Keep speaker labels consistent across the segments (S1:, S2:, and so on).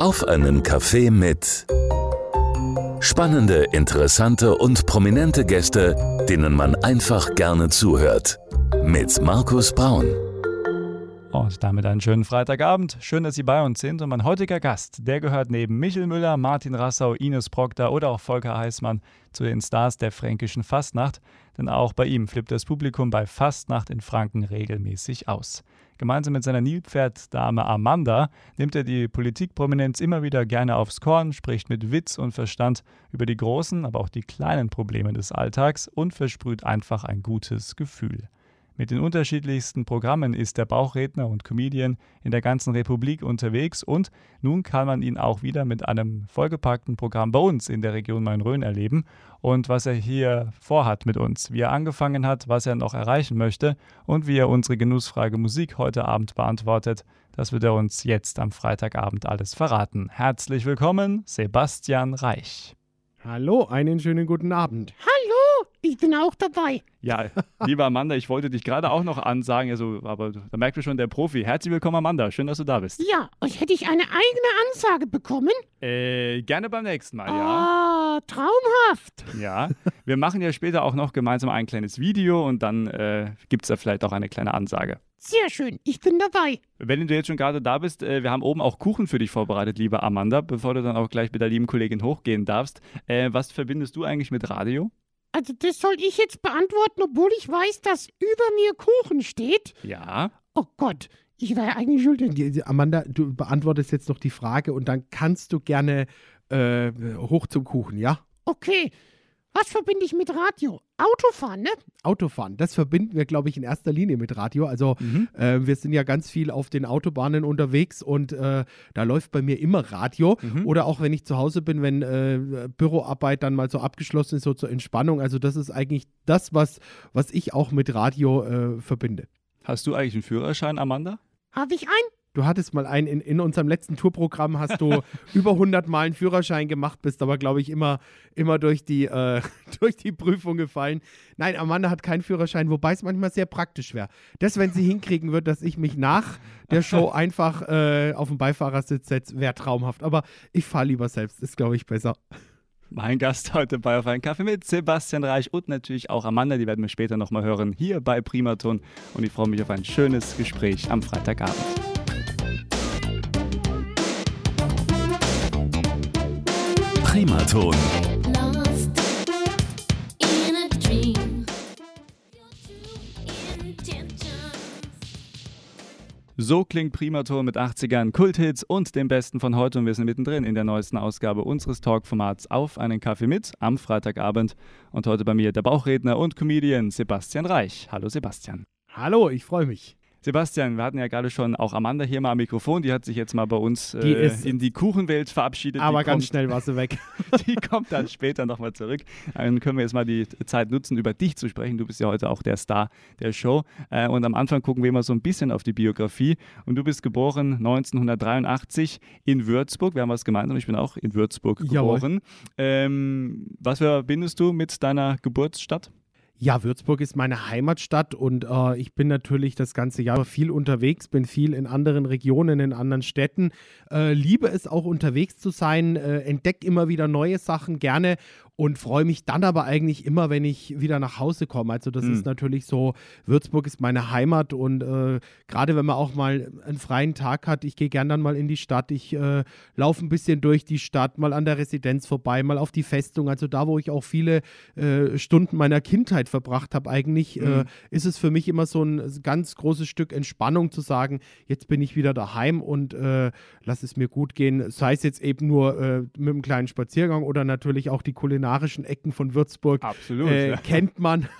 S1: Auf einen Kaffee mit spannende, interessante und prominente Gäste, denen man einfach gerne zuhört. Mit Markus Braun.
S2: Und damit einen schönen Freitagabend. Schön, dass Sie bei uns sind. Und mein heutiger Gast, der gehört neben Michel Müller, Martin Rassau, Ines Proctor oder auch Volker Heißmann zu den Stars der fränkischen Fastnacht. Denn auch bei ihm flippt das Publikum bei Fastnacht in Franken regelmäßig aus. Gemeinsam mit seiner Nilpferddame Amanda nimmt er die Politikprominenz immer wieder gerne aufs Korn, spricht mit Witz und Verstand über die großen, aber auch die kleinen Probleme des Alltags und versprüht einfach ein gutes Gefühl. Mit den unterschiedlichsten Programmen ist der Bauchredner und Comedian in der ganzen Republik unterwegs und nun kann man ihn auch wieder mit einem vollgepackten Programm bei uns in der Region Main-Rhön erleben und was er hier vorhat mit uns, wie er angefangen hat, was er noch erreichen möchte und wie er unsere genussfrage Musik heute Abend beantwortet. Das wird er uns jetzt am Freitagabend alles verraten. Herzlich willkommen, Sebastian Reich.
S3: Hallo, einen schönen guten Abend.
S4: Hallo, ich bin auch dabei.
S2: Ja, lieber Amanda, ich wollte dich gerade auch noch ansagen, also, aber da merkt man schon, der Profi. Herzlich willkommen, Amanda. Schön, dass du da bist.
S4: Ja, und hätte ich eine eigene Ansage bekommen?
S2: Äh, gerne beim nächsten Mal, ja.
S4: Ah, traumhaft.
S2: Ja, wir machen ja später auch noch gemeinsam ein kleines Video und dann äh, gibt es da vielleicht auch eine kleine Ansage.
S4: Sehr schön, ich bin dabei.
S2: Wenn du jetzt schon gerade da bist, äh, wir haben oben auch Kuchen für dich vorbereitet, liebe Amanda, bevor du dann auch gleich mit der lieben Kollegin hochgehen darfst. Äh, was verbindest du eigentlich mit Radio?
S4: Also das soll ich jetzt beantworten, obwohl ich weiß, dass über mir Kuchen steht.
S2: Ja.
S4: Oh Gott, ich war ja eigentlich schuld.
S3: Die- die- Amanda, du beantwortest jetzt noch die Frage und dann kannst du gerne äh, hoch zum Kuchen, ja?
S4: Okay, was verbinde ich mit Radio? Autofahren, ne?
S3: Autofahren, das verbinden wir, glaube ich, in erster Linie mit Radio. Also
S2: Mhm.
S3: äh, wir sind ja ganz viel auf den Autobahnen unterwegs und äh, da läuft bei mir immer Radio.
S2: Mhm.
S3: Oder auch wenn ich zu Hause bin, wenn äh, Büroarbeit dann mal so abgeschlossen ist, so zur Entspannung. Also das ist eigentlich das, was, was ich auch mit Radio äh, verbinde.
S2: Hast du eigentlich einen Führerschein, Amanda?
S4: Habe ich einen?
S3: Du hattest mal einen, in, in unserem letzten Tourprogramm hast du über 100 Mal einen Führerschein gemacht, bist aber, glaube ich, immer, immer durch, die, äh, durch die Prüfung gefallen. Nein, Amanda hat keinen Führerschein, wobei es manchmal sehr praktisch wäre. Das, wenn sie hinkriegen wird, dass ich mich nach der Show einfach äh, auf den Beifahrersitz setze, wäre traumhaft. Aber ich fahre lieber selbst, ist, glaube ich, besser.
S2: Mein Gast heute bei Auf einen Kaffee mit Sebastian Reich und natürlich auch Amanda, die werden wir später nochmal hören, hier bei Primaton. Und ich freue mich auf ein schönes Gespräch am Freitagabend.
S1: Primaton.
S2: So klingt Primaton mit 80ern, Kulthits und dem Besten von heute. Und wir sind mittendrin in der neuesten Ausgabe unseres Talkformats Auf einen Kaffee mit am Freitagabend. Und heute bei mir der Bauchredner und Comedian Sebastian Reich. Hallo Sebastian.
S3: Hallo, ich freue mich.
S2: Sebastian, wir hatten ja gerade schon auch Amanda hier mal am Mikrofon. Die hat sich jetzt mal bei uns
S3: Die
S2: äh,
S3: ist-
S2: in die Kuchenwelt verabschiedet.
S3: Aber
S2: die
S3: ganz
S2: kommt,
S3: schnell war sie weg.
S2: Die kommt dann später nochmal zurück. Dann können wir jetzt mal die Zeit nutzen, über dich zu sprechen. Du bist ja heute auch der Star der Show. Äh, Und am Anfang gucken wir mal so ein bisschen auf die Biografie. Und du bist geboren 1983 in Würzburg. Wir haben was gemeinsam. Ich bin auch in Würzburg geboren. Ähm, was verbindest du mit deiner Geburtsstadt?
S3: Ja, Würzburg ist meine Heimatstadt und äh, ich bin natürlich das ganze Jahr viel unterwegs, bin viel in anderen Regionen, in anderen Städten, äh, liebe es auch unterwegs zu sein, äh, entdecke immer wieder neue Sachen gerne und freue mich dann aber eigentlich immer, wenn ich wieder nach Hause komme. Also das
S2: Mhm.
S3: ist natürlich so, Würzburg ist meine Heimat und äh, gerade wenn man auch mal einen freien Tag hat, ich gehe gern dann mal in die Stadt, ich äh, laufe ein bisschen durch die Stadt, mal an der Residenz vorbei, mal auf die Festung, also da, wo ich auch viele äh, Stunden meiner Kindheit verbracht habe, eigentlich
S2: Mhm.
S3: ist es für mich immer so ein ganz großes Stück Entspannung zu sagen, jetzt bin ich wieder daheim und äh, lass es mir gut gehen, sei es jetzt eben nur äh, mit einem kleinen Spaziergang oder natürlich auch die kulinarischen Ecken von Würzburg.
S2: Absolut.
S3: Äh, kennt man.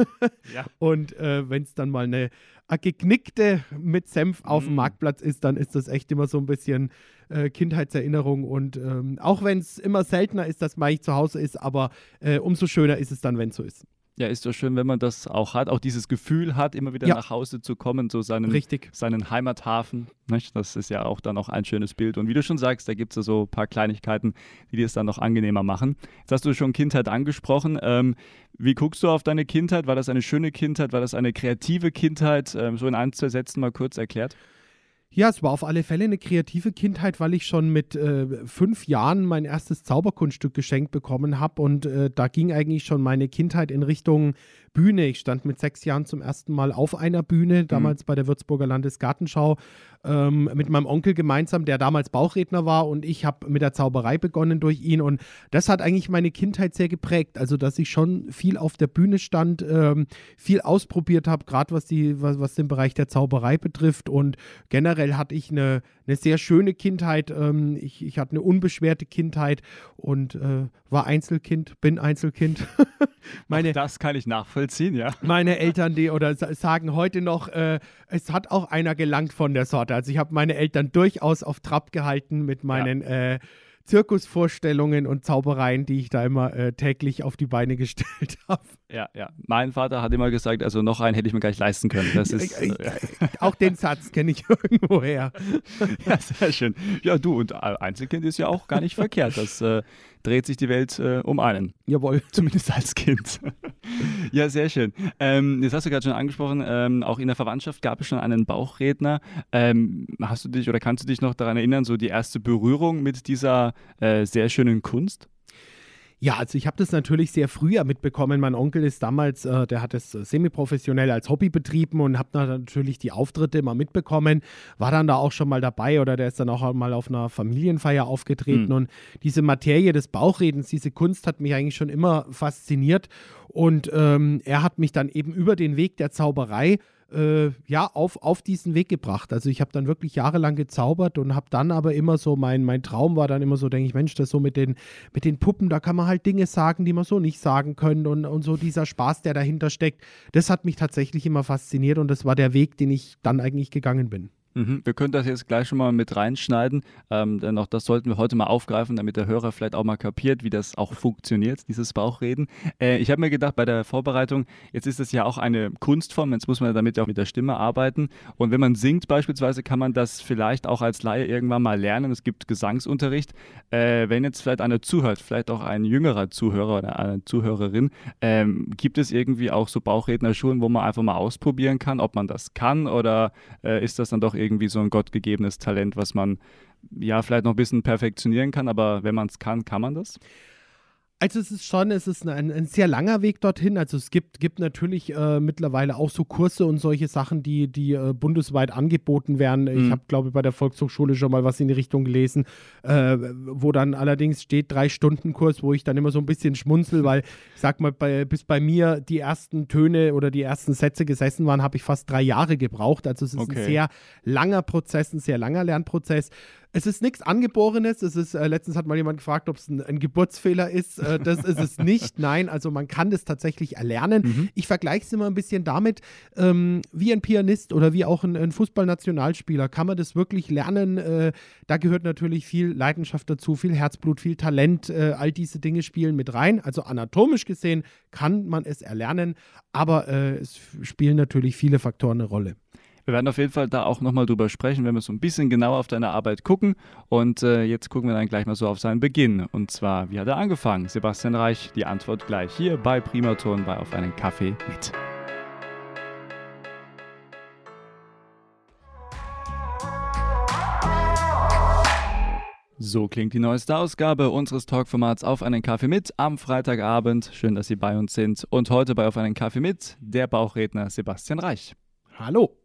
S2: Ja.
S3: Und äh, wenn es dann mal eine, eine geknickte mit Senf auf dem
S2: Mm.
S3: Marktplatz ist, dann ist das echt immer so ein bisschen äh, Kindheitserinnerung. Und ähm, auch wenn es immer seltener ist, dass man eigentlich zu Hause ist, aber äh, umso schöner ist es dann, wenn es so ist.
S2: Ja, ist doch schön, wenn man das auch hat, auch dieses Gefühl hat, immer wieder
S3: Ja.
S2: nach Hause zu kommen, so seinen,
S3: Richtig.
S2: seinen Heimathafen. Nicht? Das ist ja auch dann auch ein schönes Bild. Und wie du schon sagst, da gibt es ja so ein paar Kleinigkeiten, die dir es dann noch angenehmer machen. Jetzt hast du schon Kindheit angesprochen. Ähm, wie guckst du auf deine Kindheit? War das eine schöne Kindheit? War das eine kreative Kindheit? Ähm, so in ein, zwei Sätzen mal kurz erklärt.
S3: Ja, es war auf alle Fälle eine kreative Kindheit, weil ich schon mit äh, fünf Jahren mein erstes Zauberkunststück geschenkt bekommen habe. Und äh, da ging eigentlich schon meine Kindheit in Richtung Bühne. Ich stand mit sechs Jahren zum ersten Mal auf einer Bühne, damals bei der Würzburger Landesgartenschau, ähm, mit meinem Onkel gemeinsam, der damals Bauchredner war. Und ich habe mit der Zauberei begonnen durch ihn. Und das hat eigentlich meine Kindheit sehr geprägt. Also, dass ich schon viel auf der Bühne stand, ähm, viel ausprobiert habe, gerade was, die, was, was den Bereich der Zauberei betrifft. Und generell hatte ich eine, eine sehr schöne Kindheit. Ähm, ich, ich hatte eine unbeschwerte Kindheit und äh, war Einzelkind, bin Einzelkind. meine,
S2: Das kann ich nachvollziehen, ja.
S3: meine Eltern, die oder sa- sagen heute noch, äh, es hat auch einer gelangt von der Sorte. Also ich habe meine Eltern durchaus auf Trab gehalten mit meinen äh, Zirkusvorstellungen und Zaubereien, die ich da immer äh, täglich auf die Beine gestellt habe.
S2: Ja, ja. Mein Vater hat immer gesagt, also noch einen hätte ich mir gar nicht leisten können. Das ist äh,
S3: Auch den Satz kenne ich irgendwoher.
S2: ja, sehr schön. Ja, du und Einzelkind ist ja auch gar nicht verkehrt. Das äh, dreht sich die Welt äh, um einen.
S3: Jawohl.
S2: Zumindest als Kind. ja, sehr schön. Ähm, jetzt hast du gerade schon angesprochen, ähm, auch in der Verwandtschaft gab es schon einen Bauchredner. Ähm, hast du dich oder kannst du dich noch daran erinnern, so die erste Berührung mit dieser äh, sehr schönen Kunst?
S3: Ja, also ich habe das natürlich sehr früher mitbekommen. Mein Onkel ist damals, äh, der hat es äh, semi-professionell als Hobby betrieben und habe natürlich die Auftritte mal mitbekommen. War dann da auch schon mal dabei oder der ist dann auch mal auf einer Familienfeier aufgetreten.
S2: Hm.
S3: Und diese Materie des Bauchredens, diese Kunst hat mich eigentlich schon immer fasziniert. Und ähm, er hat mich dann eben über den Weg der Zauberei äh, ja, auf, auf diesen Weg gebracht. Also ich habe dann wirklich jahrelang gezaubert und habe dann aber immer so, mein, mein Traum war dann immer so, denke ich, Mensch, das so mit den, mit den Puppen, da kann man halt Dinge sagen, die man so nicht sagen können und, und so dieser Spaß, der dahinter steckt, das hat mich tatsächlich immer fasziniert und das war der Weg, den ich dann eigentlich gegangen bin.
S2: Mhm. Wir können das jetzt gleich schon mal mit reinschneiden, ähm, denn auch das sollten wir heute mal aufgreifen, damit der Hörer vielleicht auch mal kapiert, wie das auch funktioniert, dieses Bauchreden. Äh, ich habe mir gedacht, bei der Vorbereitung, jetzt ist das ja auch eine Kunstform, jetzt muss man damit auch mit der Stimme arbeiten. Und wenn man singt beispielsweise, kann man das vielleicht auch als Laie irgendwann mal lernen. Es gibt Gesangsunterricht. Äh, wenn jetzt vielleicht einer zuhört, vielleicht auch ein jüngerer Zuhörer oder eine Zuhörerin, ähm, gibt es irgendwie auch so Bauchrednerschulen, wo man einfach mal ausprobieren kann, ob man das kann oder äh, ist das dann doch irgendwie so ein gottgegebenes Talent, was man ja vielleicht noch ein bisschen perfektionieren kann, aber wenn man es kann, kann man das?
S3: Also es ist schon, es ist ein, ein sehr langer Weg dorthin. Also es gibt, gibt natürlich äh, mittlerweile auch so Kurse und solche Sachen, die, die äh, bundesweit angeboten werden. Ich
S2: Mhm.
S3: habe, glaube ich, bei der Volkshochschule schon mal was in die Richtung gelesen, äh, wo dann allerdings steht drei Stunden Kurs, wo ich dann immer so ein bisschen schmunzel, weil ich sag mal, bei, bis bei mir die ersten Töne oder die ersten Sätze gesessen waren, habe ich fast drei Jahre gebraucht. Also es ist
S2: Okay.
S3: ein sehr langer Prozess, ein sehr langer Lernprozess. Es ist nichts Angeborenes. Es ist, äh, letztens hat mal jemand gefragt, ob es ein, ein Geburtsfehler ist. Äh, das ist es nicht. Nein, also man kann das tatsächlich erlernen. Ich vergleiche es immer ein bisschen damit, ähm, wie ein Pianist oder wie auch ein, ein Fußballnationalspieler. Kann man das wirklich lernen? Äh, da gehört natürlich viel Leidenschaft dazu, viel Herzblut, viel Talent. Äh, all diese Dinge spielen mit rein. Also anatomisch gesehen kann man es erlernen, aber äh, es spielen natürlich viele Faktoren eine Rolle.
S2: Wir werden auf jeden Fall da auch nochmal drüber sprechen, wenn wir so ein bisschen genauer auf deine Arbeit gucken. Und äh, jetzt gucken wir dann gleich mal so auf seinen Beginn. Und zwar, wie hat er angefangen? Sebastian Reich, die Antwort gleich hier bei Primaton bei Auf einen Kaffee mit. So klingt die neueste Ausgabe unseres Talkformats Auf einen Kaffee mit am Freitagabend. Schön, dass Sie bei uns sind. Und heute bei Auf einen Kaffee mit der Bauchredner Sebastian Reich.
S3: Hallo.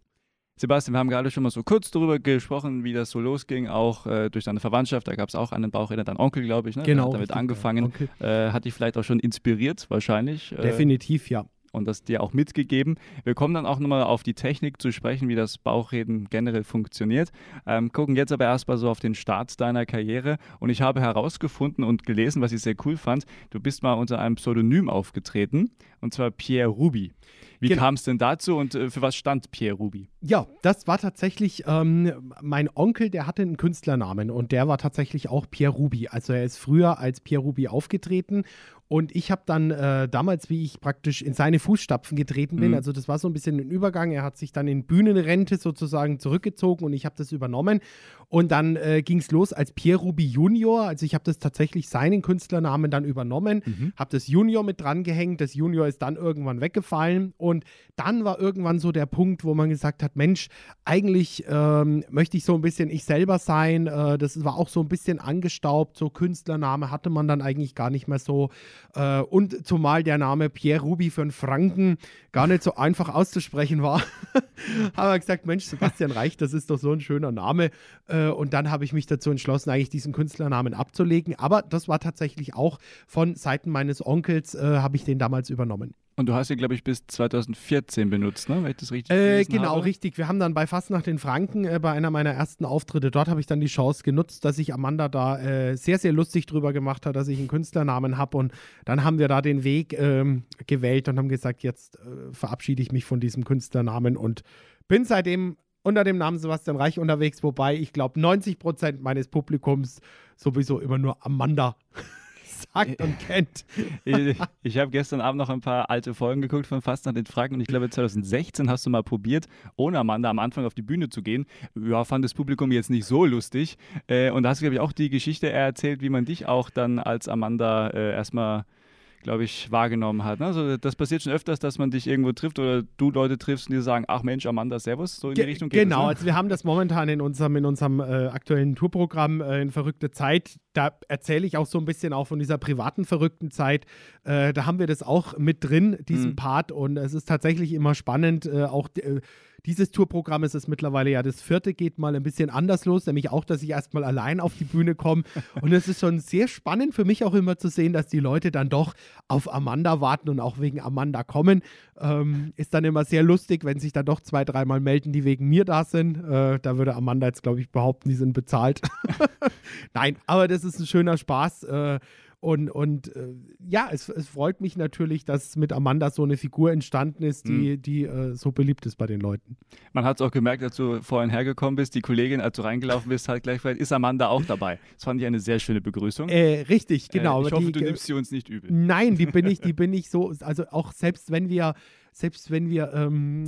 S2: Sebastian, wir haben gerade schon mal so kurz darüber gesprochen, wie das so losging, auch äh, durch deine Verwandtschaft. Da gab es auch einen Bauchredner, dein Onkel, glaube ich, ne? Der
S3: Genau.
S2: hat damit angefangen. Äh, hat dich vielleicht auch schon inspiriert, wahrscheinlich. Äh,
S3: Definitiv, ja.
S2: und das dir auch mitgegeben. Wir kommen dann auch nochmal auf die Technik zu sprechen, wie das Bauchreden generell funktioniert. Ähm, gucken jetzt aber erstmal so auf den Start deiner Karriere. Und ich habe herausgefunden und gelesen, was ich sehr cool fand. Du bist mal unter einem Pseudonym aufgetreten, und zwar Pierre Ruby. Wie
S3: Genau.
S2: kam es denn dazu und äh, für was stand Pierre Ruby?
S3: Ja, das war tatsächlich ähm, mein Onkel, der hatte einen Künstlernamen und der war tatsächlich auch Pierre Ruby. Also er ist früher als Pierre Ruby aufgetreten Und ich habe dann äh, damals, wie ich praktisch in seine Fußstapfen getreten bin,
S2: Mhm.
S3: also das war so ein bisschen ein Übergang. Er hat sich dann in Bühnenrente sozusagen zurückgezogen und ich habe das übernommen. Und dann äh, ging es los als Pierre Ruby Junior. Also ich habe das tatsächlich seinen Künstlernamen dann übernommen,
S2: Mhm.
S3: habe das Junior mit dran gehängt. Das Junior ist dann irgendwann weggefallen. Und dann war irgendwann so der Punkt, wo man gesagt hat, Mensch, eigentlich ähm, möchte ich so ein bisschen ich selber sein. Äh, das war auch so ein bisschen angestaubt. So Künstlername hatte man dann eigentlich gar nicht mehr so. Äh, und zumal der Name Pierre Ruby für einen Franken gar nicht so einfach auszusprechen war, haben wir gesagt, Mensch, Sebastian Reich, das ist doch so ein schöner Name. Äh, und dann habe ich mich dazu entschlossen, eigentlich diesen Künstlernamen abzulegen. Aber das war tatsächlich auch von Seiten meines Onkels, äh, habe ich den damals übernommen.
S2: Und du hast ihn, glaube ich, bis 2014 benutzt, ne? Wenn ich das richtig
S3: Äh, genau,
S2: habe.
S3: richtig. Wir haben dann bei Fastnacht in Franken, äh, bei einer meiner ersten Auftritte dort, habe ich dann die Chance genutzt, dass sich Amanda da äh, sehr, sehr lustig drüber gemacht hat, dass ich einen Künstlernamen habe. Und dann haben wir da den Weg ähm, gewählt und haben gesagt, jetzt äh, verabschiede ich mich von diesem Künstlernamen und bin seitdem unter dem Namen Sebastian Reich unterwegs, wobei ich glaube, 90 Prozent meines Publikums sowieso immer nur Amanda sagt und kennt.
S2: Ich, ich habe gestern Abend noch ein paar alte Folgen geguckt von Fastnacht in Franken und ich glaube 2016 hast du mal probiert, ohne Amanda am Anfang auf die Bühne zu gehen. Ja, fand das Publikum jetzt nicht so lustig. Äh, und da hast du, glaube ich, auch die Geschichte erzählt, wie man dich auch dann als Amanda äh, erstmal glaube ich, wahrgenommen hat. ne? Also das passiert schon öfters, dass man dich irgendwo trifft oder du Leute triffst und die sagen, ach Mensch, Amanda, servus, so in die
S3: Ge-
S2: Richtung geht
S3: Genau,
S2: es, ne?
S3: also wir haben das momentan in unserem, in unserem äh, aktuellen Tourprogramm äh, in verrückte Zeit. Da erzähle ich auch so ein bisschen auch von dieser privaten verrückten Zeit. Äh, da haben wir das auch mit drin, diesen
S2: Mhm.
S3: Part. Und es ist tatsächlich immer spannend. Äh, auch äh, dieses Tourprogramm ist es mittlerweile ja das vierte, geht mal ein bisschen anders los, nämlich auch, dass ich erstmal allein auf die Bühne komme. Und es ist schon sehr spannend für mich auch immer zu sehen, dass die Leute dann doch auf Amanda warten und auch wegen Amanda kommen. Ähm, ist dann immer sehr lustig, wenn sich dann doch zwei, dreimal melden, die wegen mir da sind. Äh, da würde Amanda jetzt, glaube ich, behaupten, die sind bezahlt. Nein, aber das ist ein schöner Spaß. Äh, und, und äh, ja, es, es freut mich natürlich, dass mit Amanda so eine Figur entstanden ist, die, die äh, so beliebt ist bei den Leuten.
S2: Man hat es auch gemerkt, als du vorhin hergekommen bist, die Kollegin, als du reingelaufen bist, hat gleich gefragt, ist Amanda auch dabei? Das fand ich eine sehr schöne Begrüßung.
S3: Äh, richtig, genau.
S2: Äh, ich
S3: aber
S2: hoffe,
S3: die,
S2: du nimmst sie uns nicht übel.
S3: Nein, die bin ich, die bin ich so, also auch selbst wenn wir, selbst wenn wir ähm,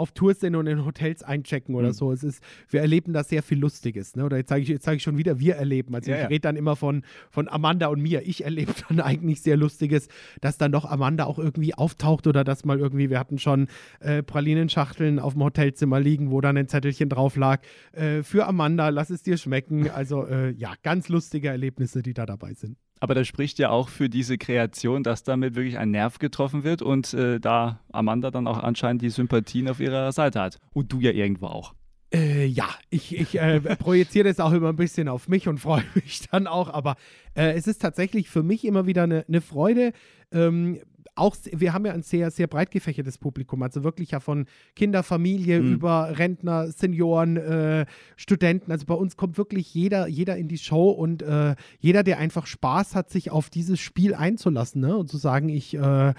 S3: auf Tour sind und in Hotels einchecken oder
S2: Mhm.
S3: so, es ist, wir erleben da sehr viel Lustiges, ne? Oder jetzt sage ich, jetzt sage ich schon wieder, wir erleben. Also
S2: Ja,
S3: ich
S2: ja.
S3: rede dann immer von, von Amanda und mir. Ich erlebe dann eigentlich sehr Lustiges, dass dann doch Amanda auch irgendwie auftaucht oder dass mal irgendwie, wir hatten schon äh, Pralinenschachteln auf dem Hotelzimmer liegen, wo dann ein Zettelchen drauf lag. Äh, für Amanda, lass es dir schmecken. Also äh, ja, ganz lustige Erlebnisse, die da dabei sind.
S2: Aber das spricht ja auch für diese Kreation, dass damit wirklich ein Nerv getroffen wird und äh, da Amanda dann auch anscheinend die Sympathien auf ihrer Seite hat. Und du ja irgendwo auch.
S3: Äh, ja, ich, ich äh, projiziere das auch immer ein bisschen auf mich und freue mich dann auch. Aber äh, es ist tatsächlich für mich immer wieder eine, eine Freude. Ähm, auch, wir haben ja ein sehr, sehr breit gefächertes Publikum, also wirklich ja von Kinder, Familie
S2: Mhm.
S3: über Rentner, Senioren, äh, Studenten. Also bei uns kommt wirklich jeder, jeder in die Show und äh, jeder, der einfach Spaß hat, sich auf dieses Spiel einzulassen ne? und zu sagen, ich äh,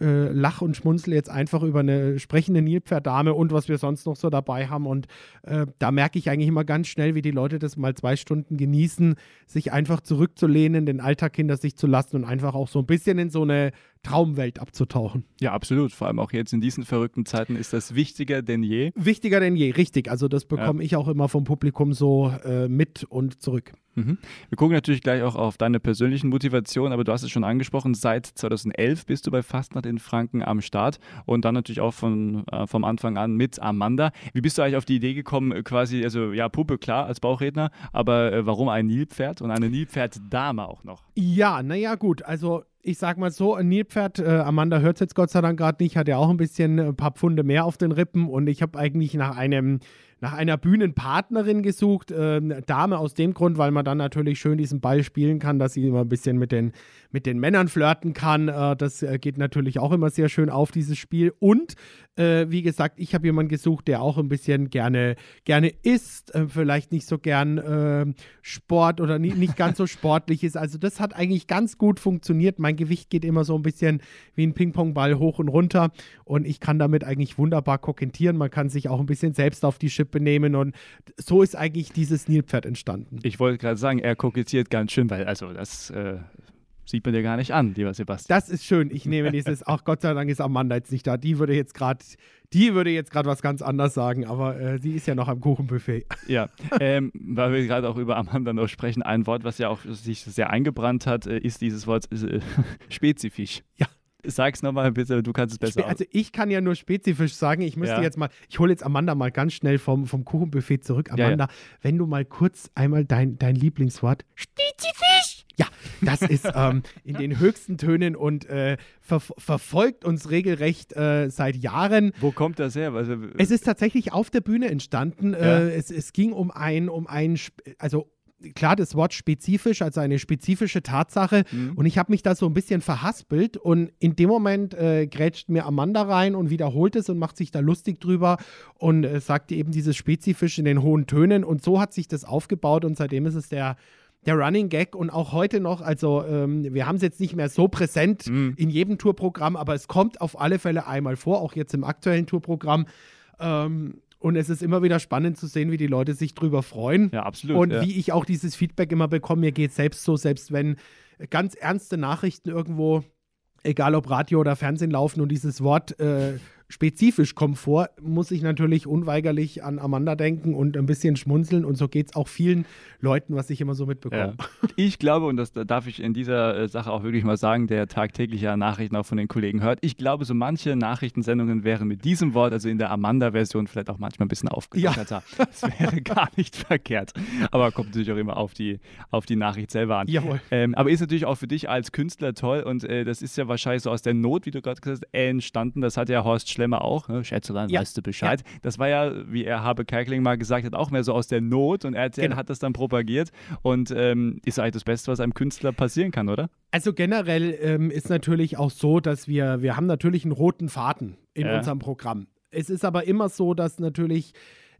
S3: äh, lach und schmunzel jetzt einfach über eine sprechende Nilpferdame und was wir sonst noch so dabei haben. Und äh, da merke ich eigentlich immer ganz schnell, wie die Leute das mal zwei Stunden genießen, sich einfach zurückzulehnen, den Alltag hinter sich zu lassen und einfach auch so ein bisschen in so eine Traumwelt abzutauchen.
S2: Ja, absolut. Vor allem auch jetzt in diesen verrückten Zeiten ist das wichtiger denn je.
S3: Wichtiger denn je, richtig. Also das bekomme ich auch immer vom Publikum so äh, mit und zurück.
S2: Mhm. Wir gucken natürlich gleich auch auf deine persönlichen Motivationen, aber du hast es schon angesprochen, seit 2011 bist du bei Fastnacht in Franken am Start und dann natürlich auch von, äh, vom Anfang an mit Amanda. Wie bist du eigentlich auf die Idee gekommen, äh, quasi, also ja, Puppe, klar, als Bauchredner, aber äh, warum ein Nilpferd und eine Nilpferddame auch noch?
S3: Ja, naja, gut. Also, ich sag mal so, Nilpferd, äh, Amanda hört es jetzt Gott sei Dank gerade nicht, hat ja auch ein bisschen äh, ein paar Pfunde mehr auf den Rippen und ich habe eigentlich nach einem. Nach einer Bühnenpartnerin gesucht, äh, eine Dame aus dem Grund, weil man dann natürlich schön diesen Ball spielen kann, dass sie immer ein bisschen mit den, mit den Männern flirten kann. Äh, das äh, geht natürlich auch immer sehr schön auf, dieses Spiel. Und äh, wie gesagt, ich habe jemanden gesucht, der auch ein bisschen gerne, gerne isst, äh, vielleicht nicht so gern äh, Sport oder nie, nicht ganz so sportlich ist. Also das hat eigentlich ganz gut funktioniert. Mein Gewicht geht immer so ein bisschen wie ein Ping-Pong-Ball hoch und runter und ich kann damit eigentlich wunderbar kokettieren. Man kann sich auch ein bisschen selbst auf die Schippe nehmen und so ist eigentlich dieses Nilpferd entstanden.
S2: Ich wollte gerade sagen, er kokettiert ganz schön, weil also das äh, Sieht man dir gar nicht an, lieber Sebastian.
S3: Das ist schön. Ich nehme dieses, ach Gott sei Dank ist Amanda jetzt nicht da. Die würde jetzt gerade, die würde jetzt gerade was ganz anderes sagen, aber äh, sie ist ja noch am Kuchenbuffet.
S2: Ja, ähm, weil wir gerade auch über Amanda noch sprechen, ein Wort, was ja auch sich sehr eingebrannt hat, äh, ist dieses Wort äh, spezifisch.
S3: Ja.
S2: Sag's nochmal bitte, du kannst es besser.
S3: Also ich kann ja nur spezifisch sagen, ich müsste
S2: Ja.
S3: jetzt mal, ich hole jetzt Amanda mal ganz schnell vom, vom Kuchenbuffet zurück.
S2: Ja, ja.
S3: Amanda, wenn du mal kurz einmal dein, dein Lieblingswort
S4: Spezifisch.
S3: Ja, das ist ähm, in den höchsten Tönen und äh, ver verfolgt uns regelrecht äh, seit Jahren.
S2: Wo kommt das her? Also,
S3: Es ist tatsächlich auf der Bühne entstanden.
S2: Ja.
S3: Äh, es, es ging um ein, um ein, also klar, das Wort spezifisch, also eine spezifische Tatsache.
S2: Mhm.
S3: Und ich habe mich da so ein bisschen verhaspelt und in dem Moment äh, grätscht mir Amanda rein und wiederholt es und macht sich da lustig drüber und äh, sagte eben dieses spezifisch in den hohen Tönen. Und so hat sich das aufgebaut und seitdem ist es der der Running Gag und auch heute noch, also ähm, wir haben es jetzt nicht mehr so präsent
S2: Mhm.
S3: in jedem Tourprogramm, aber es kommt auf alle Fälle einmal vor, auch jetzt im aktuellen Tourprogramm. Ähm, und es ist immer wieder spannend zu sehen, wie die Leute sich drüber freuen.
S2: ja, absolut.
S3: und
S2: ja.
S3: wie ich auch dieses Feedback immer bekomme, mir geht selbst so, selbst wenn ganz ernste Nachrichten irgendwo, egal ob Radio oder Fernsehen laufen und dieses Wort äh, spezifisch kommt vor, muss ich natürlich unweigerlich an Amanda denken und ein bisschen schmunzeln. Und so geht es auch vielen Leuten, was ich immer so mitbekomme.
S2: Ja. Ich glaube, und das darf ich in dieser äh, Sache auch wirklich mal sagen, der tagtäglich ja Nachrichten auch von den Kollegen hört, ich glaube, so manche Nachrichtensendungen wären mit diesem Wort, also in der Amanda-Version, vielleicht auch manchmal ein bisschen aufgelockerter. Das wäre gar nicht verkehrt. Aber kommt natürlich auch immer auf die, auf die Nachricht selber an.
S3: Jawohl.
S2: Ähm, aber ist natürlich auch für dich als Künstler toll und äh, das ist ja wahrscheinlich so aus der Not, wie du gerade gesagt hast, entstanden. Das hat ja Horst Schlemmer auch. Ne? Schätzelein,
S3: Ja.
S2: weißt du Bescheid. Das war ja, wie er Habe Kerkeling mal gesagt hat, auch mehr so aus der Not und RTL
S3: Genau.
S2: hat das dann propagiert und ähm, ist eigentlich das Beste, was einem Künstler passieren kann, oder?
S3: Also generell ähm, ist natürlich auch so, dass wir, wir haben natürlich einen roten Faden in
S2: Ja.
S3: unserem Programm. Es ist aber immer so, dass natürlich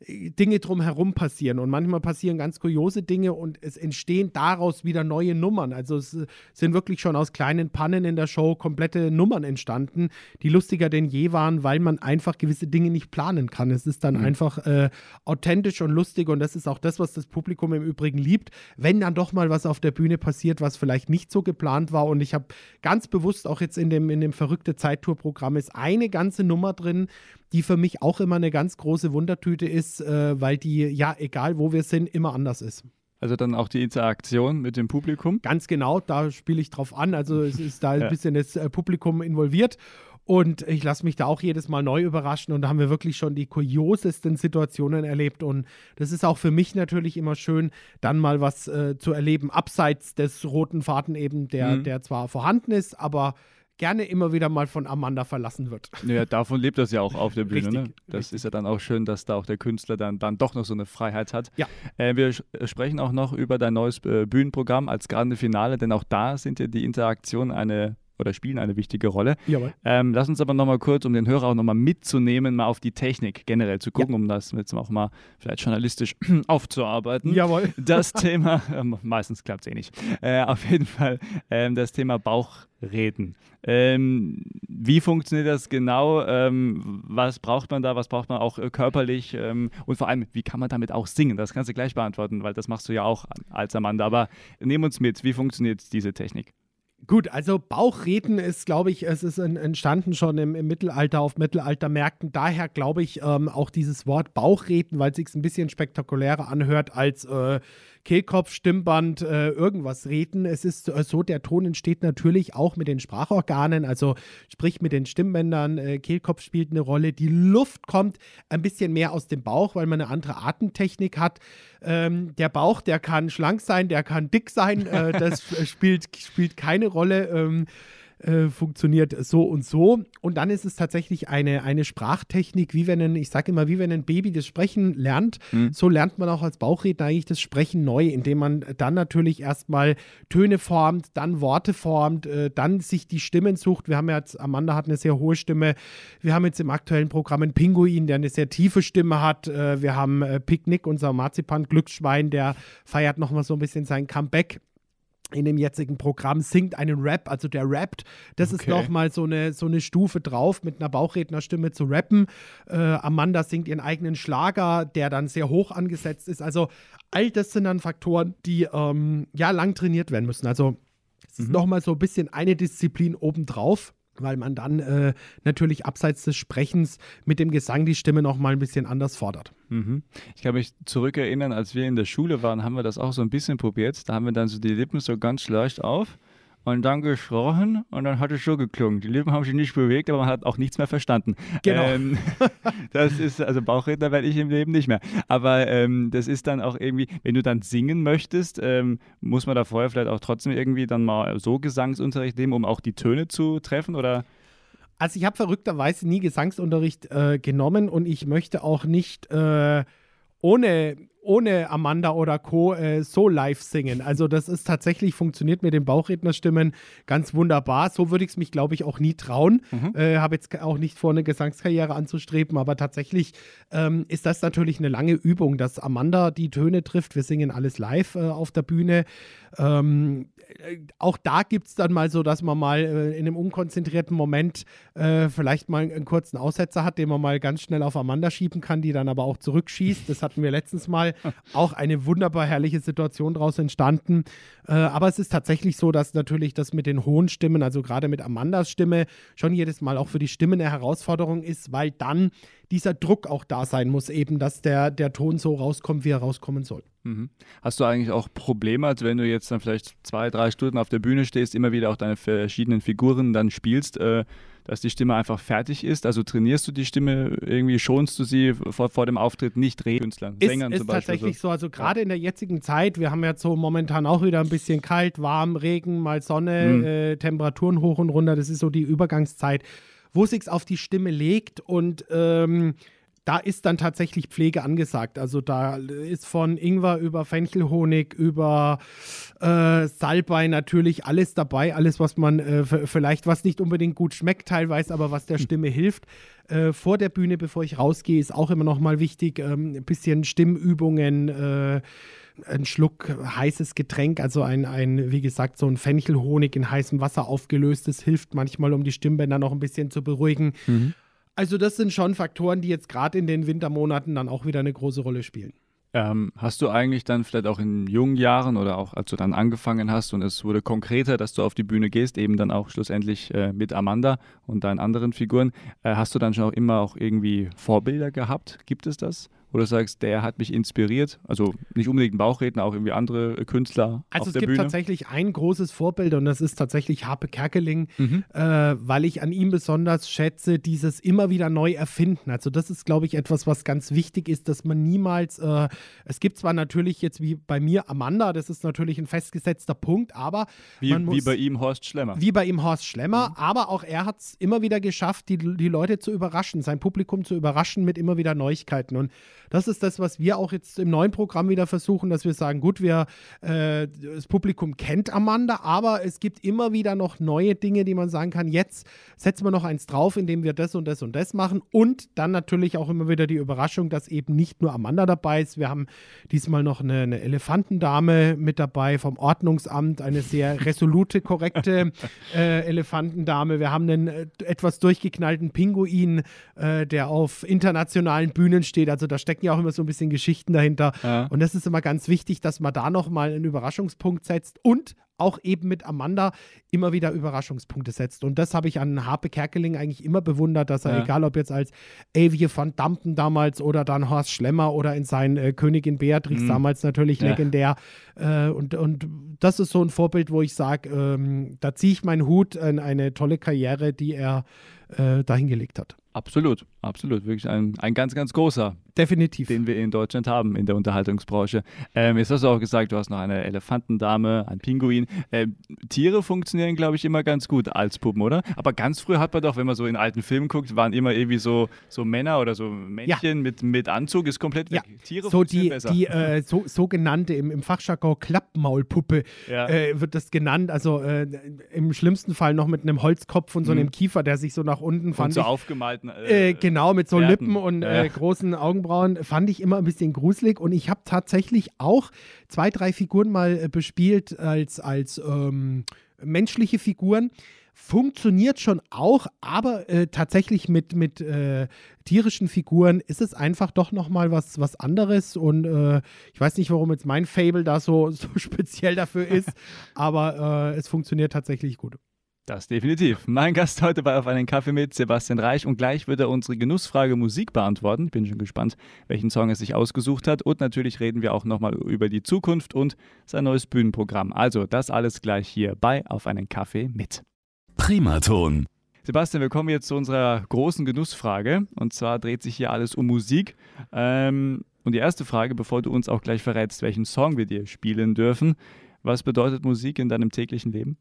S3: Dinge drumherum passieren und manchmal passieren ganz kuriose Dinge und es entstehen daraus wieder neue Nummern. Also es äh, sind wirklich schon aus kleinen Pannen in der Show komplette Nummern entstanden, die lustiger denn je waren, weil man einfach gewisse Dinge nicht planen kann. Es ist dann einfach äh, authentisch und lustig und das ist auch das, was das Publikum im Übrigen liebt, wenn dann doch mal was auf der Bühne passiert, was vielleicht nicht so geplant war und ich habe ganz bewusst auch jetzt in dem, in dem verrückte Zeittour-Programm ist eine ganze Nummer drin, die für mich auch immer eine ganz große Wundertüte ist, äh, weil die, ja, egal wo wir sind, immer anders ist.
S2: Also dann auch die Interaktion mit dem Publikum.
S3: Ganz genau, da spiele ich drauf an. Also es ist da ein
S2: Ja.
S3: bisschen das äh, Publikum involviert. Und ich lasse mich da auch jedes Mal neu überraschen. Und da haben wir wirklich schon die kuriosesten Situationen erlebt. Und das ist auch für mich natürlich immer schön, dann mal was äh, zu erleben, abseits des roten Faden eben, der,
S2: Mhm.
S3: der zwar vorhanden ist, aber gerne immer wieder mal von Amanda verlassen wird.
S2: Ja, davon lebt das ja auch auf der Bühne. ne?
S3: Richtig,
S2: Das
S3: richtig.
S2: ist ja dann auch schön, dass da auch der Künstler dann, dann doch noch so eine Freiheit hat.
S3: Ja.
S2: Äh, wir äh, sprechen auch noch über dein neues äh, Bühnenprogramm als Grande Finale, denn auch da sind ja die Interaktionen eine oder spielen eine wichtige Rolle. Ähm, lass uns aber nochmal kurz, um den Hörer auch nochmal mitzunehmen, mal auf die Technik generell zu gucken, um das jetzt auch mal vielleicht journalistisch aufzuarbeiten.
S3: Jawohl.
S2: Das Thema, ähm, meistens klappt es eh nicht, äh, auf jeden Fall ähm, das Thema Bauchreden. Ähm, wie funktioniert das genau? Ähm, was braucht man da? Was braucht man auch äh, körperlich? Ähm, und vor allem, wie kann man damit auch singen? Das kannst du gleich beantworten, weil das machst du ja auch als Amanda. Aber nimm uns mit, wie funktioniert diese Technik?
S3: Gut, also Bauchreden ist, glaube ich, es ist en- entstanden schon im, im Mittelalter auf Mittelaltermärkten. Daher glaube ich ähm, auch dieses Wort Bauchreden, weil es sich ein bisschen spektakulärer anhört als äh, Kehlkopf, Stimmband, äh, irgendwas reden. Es ist äh, so, der Ton entsteht natürlich auch mit den Sprachorganen, also sprich mit den Stimmbändern. Äh, Kehlkopf spielt eine Rolle. Die Luft kommt ein bisschen mehr aus dem Bauch, weil man eine andere Atemtechnik hat. Ähm, der Bauch, der kann schlank sein, der kann dick sein. Äh, das spielt, spielt keine Rolle. Ähm, äh, funktioniert so und so. Und dann ist es tatsächlich eine, eine Sprachtechnik, wie wenn ein, ich sage immer, wie wenn ein Baby das Sprechen lernt, so lernt man auch als Bauchredner eigentlich das Sprechen neu, indem man dann natürlich erstmal Töne formt, dann Worte formt, äh, dann sich die Stimmen sucht. Wir haben ja jetzt, Amanda hat eine sehr hohe Stimme. Wir haben jetzt im aktuellen Programm einen Pinguin, der eine sehr tiefe Stimme hat. Äh, wir haben Picknick, unser Marzipan-Glücksschwein, der feiert nochmal so ein bisschen sein Comeback in dem jetzigen Programm singt einen Rap, also der rappt. Das ist
S2: Okay.
S3: nochmal so eine, so eine Stufe drauf, mit einer Bauchrednerstimme zu rappen. Äh, Amanda singt ihren eigenen Schlager, der dann sehr hoch angesetzt ist. Also all das sind dann Faktoren, die ähm, ja lang trainiert werden müssen. Also Das ist nochmal so ein bisschen eine Disziplin obendrauf. Weil man dann äh, natürlich abseits des Sprechens mit dem Gesang die Stimme nochmal ein bisschen anders fordert.
S2: Mhm. Ich kann mich zurückerinnern, als wir in der Schule waren, haben wir das auch so ein bisschen probiert. Da haben wir dann so die Lippen so ganz leicht auf und dann gesprochen und dann hat es so geklungen. Die Lippen haben sich nicht bewegt, aber man hat auch nichts mehr verstanden.
S3: Genau.
S2: Ähm, das ist, also Bauchredner werde ich im Leben nicht mehr. Aber ähm, das ist dann auch irgendwie, wenn du dann singen möchtest, ähm, muss man da vorher vielleicht auch trotzdem irgendwie dann mal so Gesangsunterricht nehmen, um auch die Töne zu treffen oder?
S3: Also ich habe verrückterweise nie Gesangsunterricht äh, genommen und ich möchte auch nicht äh, ohne, ohne Amanda oder Co. Äh, so live singen. Also das ist tatsächlich, funktioniert mit den Bauchrednerstimmen ganz wunderbar. So würde ich es mich, glaube ich, auch nie trauen. Äh, habe jetzt auch nicht vor, eine Gesangskarriere anzustreben, aber tatsächlich ähm, ist das natürlich eine lange Übung, dass Amanda die Töne trifft. Wir singen alles live äh, auf der Bühne. Ähm, äh, auch da gibt es dann mal so, dass man mal äh, in einem unkonzentrierten Moment äh, vielleicht mal einen kurzen Aussetzer hat, den man mal ganz schnell auf Amanda schieben kann, die dann aber auch zurückschießt. Das hatten wir letztens mal. Auch eine wunderbar herrliche Situation daraus entstanden. Äh, aber es ist tatsächlich so, dass natürlich das mit den hohen Stimmen, also gerade mit Amandas Stimme, schon jedes Mal auch für die Stimme eine Herausforderung ist, weil dann dieser Druck auch da sein muss, eben, dass der, der Ton so rauskommt, wie er rauskommen soll.
S2: Mhm. Hast du eigentlich auch Probleme, als wenn du jetzt dann vielleicht zwei, drei Stunden auf der Bühne stehst, immer wieder auch deine verschiedenen Figuren dann spielst, äh, dass die Stimme einfach fertig ist? Also trainierst du die Stimme irgendwie, schonst du sie vor, vor dem Auftritt nicht Drehkünstlern,
S3: Ist,
S2: Sängern
S3: ist
S2: zum Beispiel?
S3: tatsächlich so. Also gerade in der jetzigen Zeit, wir haben jetzt so momentan auch wieder ein bisschen kalt, warm, Regen, mal Sonne,
S2: Mhm.
S3: äh, Temperaturen hoch und runter. Das ist so die Übergangszeit, wo sich's auf die Stimme legt und ähm, da ist dann tatsächlich Pflege angesagt. Also da ist von Ingwer über Fenchelhonig, über äh, Salbei natürlich alles dabei. Alles, was man äh, vielleicht, was nicht unbedingt gut schmeckt teilweise, aber was der Stimme hilft. Äh, vor der Bühne, bevor ich rausgehe, ist auch immer noch mal wichtig, ähm, ein bisschen Stimmübungen, äh, ein Schluck heißes Getränk, also ein, ein, wie gesagt, so ein Fenchelhonig in heißem Wasser aufgelöst. Das hilft manchmal, um die Stimmbänder noch ein bisschen zu beruhigen. Also das sind schon Faktoren, die jetzt gerade in den Wintermonaten dann auch wieder eine große Rolle spielen.
S2: Ähm, hast du eigentlich dann vielleicht auch in jungen Jahren oder auch als du dann angefangen hast und es wurde konkreter, dass du auf die Bühne gehst, eben dann auch schlussendlich äh, mit Amanda und deinen anderen Figuren, äh, hast du dann schon auch immer auch irgendwie Vorbilder gehabt? Gibt es das? Wo du sagst, der hat mich inspiriert? Also nicht unbedingt ein Bauchredner, auch irgendwie andere äh, Künstler
S3: Also
S2: auf
S3: es
S2: der
S3: gibt
S2: Bühne?
S3: tatsächlich ein großes Vorbild und das ist tatsächlich Harpe Kerkeling,
S2: Mhm.
S3: äh, weil ich an ihm besonders schätze, dieses immer wieder neu erfinden. Also das ist, glaube ich, etwas, was ganz wichtig ist, dass man niemals, äh, es gibt zwar natürlich jetzt wie bei mir Amanda, das ist natürlich ein festgesetzter Punkt, aber
S2: wie,
S3: man
S2: wie
S3: muss,
S2: bei ihm Horst Schlemmer.
S3: wie bei ihm Horst Schlemmer, aber auch er hat es immer wieder geschafft, die, die Leute zu überraschen, sein Publikum zu überraschen mit immer wieder Neuigkeiten. Und das ist das, was wir auch jetzt im neuen Programm wieder versuchen, dass wir sagen, gut, wir, äh, das Publikum kennt Amanda, aber es gibt immer wieder noch neue Dinge, die man sagen kann, jetzt setzen wir noch eins drauf, indem wir das und das und das machen. Und dann natürlich auch immer wieder die Überraschung, dass eben nicht nur Amanda dabei ist. Wir haben diesmal noch eine, eine Elefantendame mit dabei vom Ordnungsamt, eine sehr resolute, korrekte äh, Elefantendame. Wir haben einen äh, etwas durchgeknallten Pinguin, äh, der auf internationalen Bühnen steht. Also da stecken ja auch immer so ein bisschen Geschichten dahinter.
S2: Ja.
S3: Und das ist immer ganz wichtig, dass man da nochmal einen Überraschungspunkt setzt und auch eben mit Amanda immer wieder Überraschungspunkte setzt. Und das habe ich an Harpe Kerkeling eigentlich immer bewundert, dass er,
S2: Ja.
S3: egal ob jetzt als Avie van Dampen damals oder dann Horst Schlemmer oder in seinen äh, Königin Beatrix
S2: Mhm.
S3: damals natürlich
S2: Ja.
S3: legendär. Äh, und, und das ist so ein Vorbild, wo ich sage, ähm, da ziehe ich meinen Hut an eine tolle Karriere, die er äh, dahingelegt hat.
S2: Absolut, absolut. Wirklich ein, ein ganz, ganz großer,
S3: Definitiv.
S2: den wir in Deutschland haben in der Unterhaltungsbranche. Ähm, jetzt hast du auch gesagt, du hast noch eine Elefantendame, ein Pinguin. Ähm, Tiere funktionieren, glaube ich, immer ganz gut als Puppen, oder? Aber ganz früh hat man doch, wenn man so in alten Filmen guckt, waren immer irgendwie so, so Männer oder so Männchen mit, mit Anzug, ist komplett weg.
S3: Ja,
S2: Tiere
S3: so
S2: funktionieren
S3: die,
S2: besser.
S3: die äh, so, sogenannte im, im Fachjargon Klappmaulpuppe
S2: Ja.
S3: äh, wird das genannt. Also äh, im schlimmsten Fall noch mit einem Holzkopf und so
S2: Mhm.
S3: einem Kiefer, der sich so nach unten fand.
S2: so
S3: ich,
S2: aufgemalten.
S3: äh, genau, mit so. Lippen und
S2: Ja.
S3: äh, großen Braun, fand ich immer ein bisschen gruselig und ich habe tatsächlich auch zwei, drei Figuren mal äh, bespielt als, als ähm, menschliche Figuren. Funktioniert schon auch, aber äh, tatsächlich mit, mit äh, tierischen Figuren ist es einfach doch nochmal was, was anderes. Und äh, ich weiß nicht, warum jetzt mein Fable da so, so speziell dafür ist, aber äh, es funktioniert tatsächlich gut.
S2: Das definitiv. Mein Gast heute bei Auf einen Kaffee mit Sebastian Reich und gleich wird er unsere Genussfrage Musik beantworten. Ich bin schon gespannt, welchen Song er sich ausgesucht hat und natürlich reden wir auch nochmal über die Zukunft und sein neues Bühnenprogramm. Also das alles gleich hier bei Auf einen Kaffee mit.
S1: Primaton.
S2: Sebastian, wir kommen jetzt zu unserer großen Genussfrage und zwar dreht sich hier alles um Musik. Ähm, und die erste Frage, bevor du uns auch gleich verrätst, welchen Song wir dir spielen dürfen, was bedeutet Musik in deinem täglichen Leben?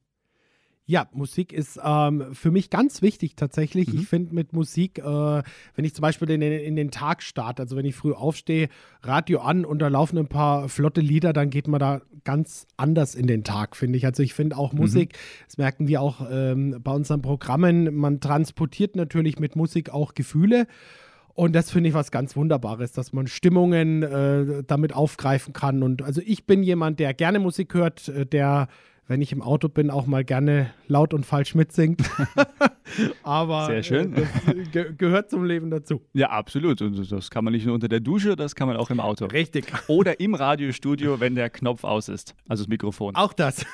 S3: Ja, Musik ist ähm, für mich ganz wichtig tatsächlich.
S2: Mhm.
S3: Ich finde mit Musik, äh, wenn ich zum Beispiel in den, in den Tag starte, also wenn ich früh aufstehe, Radio an und da laufen ein paar flotte Lieder, dann geht man da ganz anders in den Tag, finde ich. Also ich finde auch Musik, das merken wir auch ähm, bei unseren Programmen, man transportiert natürlich mit Musik auch Gefühle. Und das finde ich was ganz Wunderbares, dass man Stimmungen äh, damit aufgreifen kann. Und also ich bin jemand, der gerne Musik hört, äh, der, wenn ich im Auto bin, auch mal gerne laut und falsch mitsingt. Aber
S2: Sehr schön.
S3: Äh, das ge gehört zum Leben dazu.
S2: Ja, absolut. Und das kann man nicht nur unter der Dusche, das kann man auch im Auto.
S3: Richtig.
S2: Oder im Radiostudio, wenn der Knopf aus ist, also das Mikrofon.
S3: Auch das.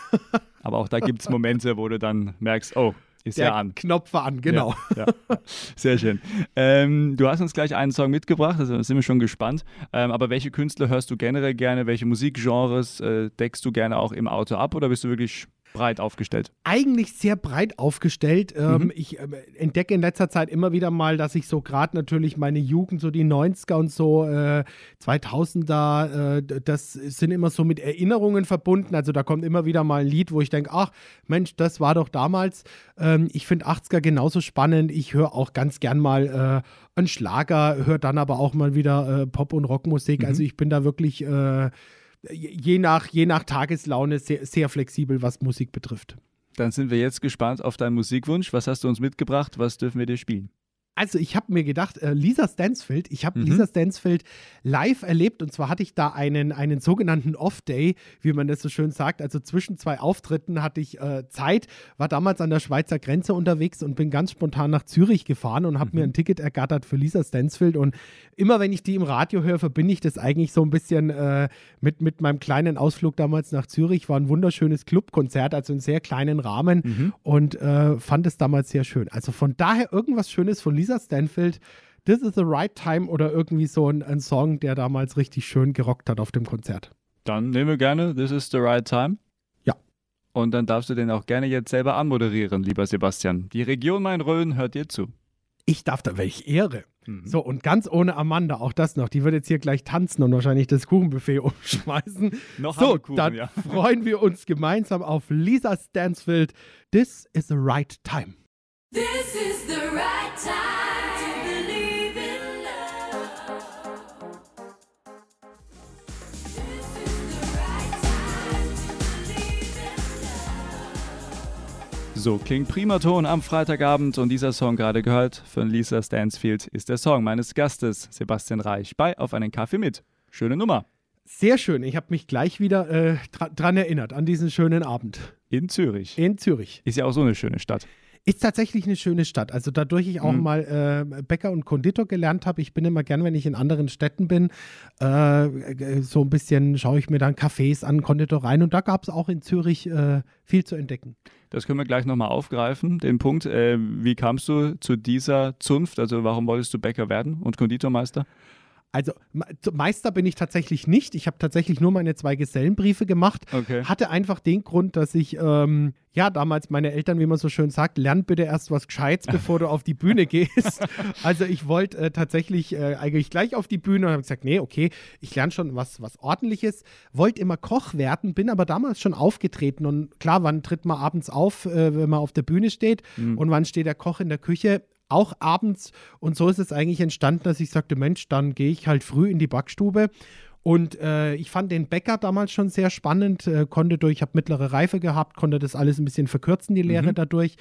S2: Aber auch da gibt es Momente, wo du dann merkst, oh, ist
S3: Der
S2: ja an.
S3: Knopf war an, genau.
S2: Ja, ja. Sehr schön. Ähm, du hast uns gleich einen Song mitgebracht, also sind wir schon gespannt. Ähm, aber welche Künstler hörst du generell gerne? Welche Musikgenres äh, deckst du gerne auch im Auto ab oder bist du wirklich breit aufgestellt?
S3: eigentlich sehr breit aufgestellt. Ähm,
S2: Mhm.
S3: Ich ähm, entdecke in letzter Zeit immer wieder mal, dass ich so gerade natürlich meine Jugend, so die 90er und so äh, 2000er, äh, das sind immer so mit Erinnerungen verbunden. Also da kommt immer wieder mal ein Lied, wo ich denke, ach Mensch, das war doch damals. Ähm, ich finde 80er genauso spannend. Ich höre auch ganz gern mal äh, einen Schlager, höre dann aber auch mal wieder äh, Pop- und Rockmusik.
S2: Mhm.
S3: Also ich bin da wirklich äh, je nach, je nach Tageslaune sehr, sehr flexibel, was Musik betrifft.
S2: Dann sind wir jetzt gespannt auf deinen Musikwunsch. Was hast du uns mitgebracht? Was dürfen wir dir spielen?
S3: Also ich habe mir gedacht, äh, Lisa Stansfield, ich habe
S2: Mhm.
S3: Lisa Stansfield live erlebt und zwar hatte ich da einen, einen sogenannten Off-Day, wie man das so schön sagt. Also zwischen zwei Auftritten hatte ich äh, Zeit, war damals an der Schweizer Grenze unterwegs und bin ganz spontan nach Zürich gefahren und habe mir ein Ticket ergattert für Lisa Stansfield. Und immer wenn ich die im Radio höre, verbinde ich das eigentlich so ein bisschen äh, mit, mit meinem kleinen Ausflug damals nach Zürich. War ein wunderschönes Clubkonzert, also in sehr kleinen Rahmen und äh, fand es damals sehr schön. Also von daher irgendwas Schönes von Lisa Stanfield. This is the right time oder irgendwie so ein, ein Song, der damals richtig schön gerockt hat auf dem Konzert.
S2: Dann nehmen wir gerne This is the right time.
S3: Ja.
S2: Und dann darfst du den auch gerne jetzt selber anmoderieren, lieber Sebastian. Die Region Main-Rhön hört dir zu.
S3: Ich darf da, welch Ehre.
S2: Mhm.
S3: So, und ganz ohne Amanda, auch das noch. Die wird jetzt hier gleich tanzen und wahrscheinlich das Kuchenbuffet umschmeißen.
S2: Noch
S3: so,
S2: Kuchen,
S3: dann
S2: ja.
S3: freuen wir uns gemeinsam auf Lisa Stansfield. This is the right time.
S5: This is the right time to believe in love. This is the right time to believe in love.
S2: So klingt Primaton am Freitagabend und dieser Song gerade gehört von Lisa Stansfield ist der Song meines Gastes Sebastian Reich bei Auf einen Kaffee mit. Schöne Nummer.
S3: Sehr schön. Ich habe mich gleich wieder äh, dra dran erinnert, an diesen schönen Abend
S2: In Zürich.
S3: in Zürich.
S2: Ist ja auch so eine schöne Stadt.
S3: Ist tatsächlich eine schöne Stadt. Also dadurch ich auch
S2: Mhm.
S3: mal äh, Bäcker und Konditor gelernt habe. Ich bin immer gern, wenn ich in anderen Städten bin, äh, äh, so ein bisschen schaue ich mir dann Cafés an, Konditoreien und da gab es auch in Zürich äh, viel zu entdecken.
S2: Das können wir gleich nochmal aufgreifen, den Punkt. Äh, wie kamst du zu dieser Zunft? Also warum wolltest du Bäcker werden und Konditormeister?
S3: Also Me- Meister bin ich tatsächlich nicht. Ich habe tatsächlich nur meine zwei Gesellenbriefe gemacht.
S2: Okay.
S3: Hatte einfach den Grund, dass ich, ähm, ja, damals meine Eltern, wie man so schön sagt, lern bitte erst was Gescheites, bevor du auf die Bühne gehst. Also ich wollte äh, tatsächlich äh, eigentlich gleich auf die Bühne und habe gesagt, nee, okay, ich lerne schon was, was ordentliches. Wollte immer Koch werden, bin aber damals schon aufgetreten und klar, wann tritt man abends auf, äh, wenn man auf der Bühne steht und wann steht der Koch in der Küche? Auch abends. Und so ist es eigentlich entstanden, dass ich sagte, Mensch, dann gehe ich halt früh in die Backstube. Und äh, ich fand den Bäcker damals schon sehr spannend, äh, konnte durch, ich habe mittlere Reife gehabt, konnte das alles ein bisschen verkürzen, die Lehre dadurch.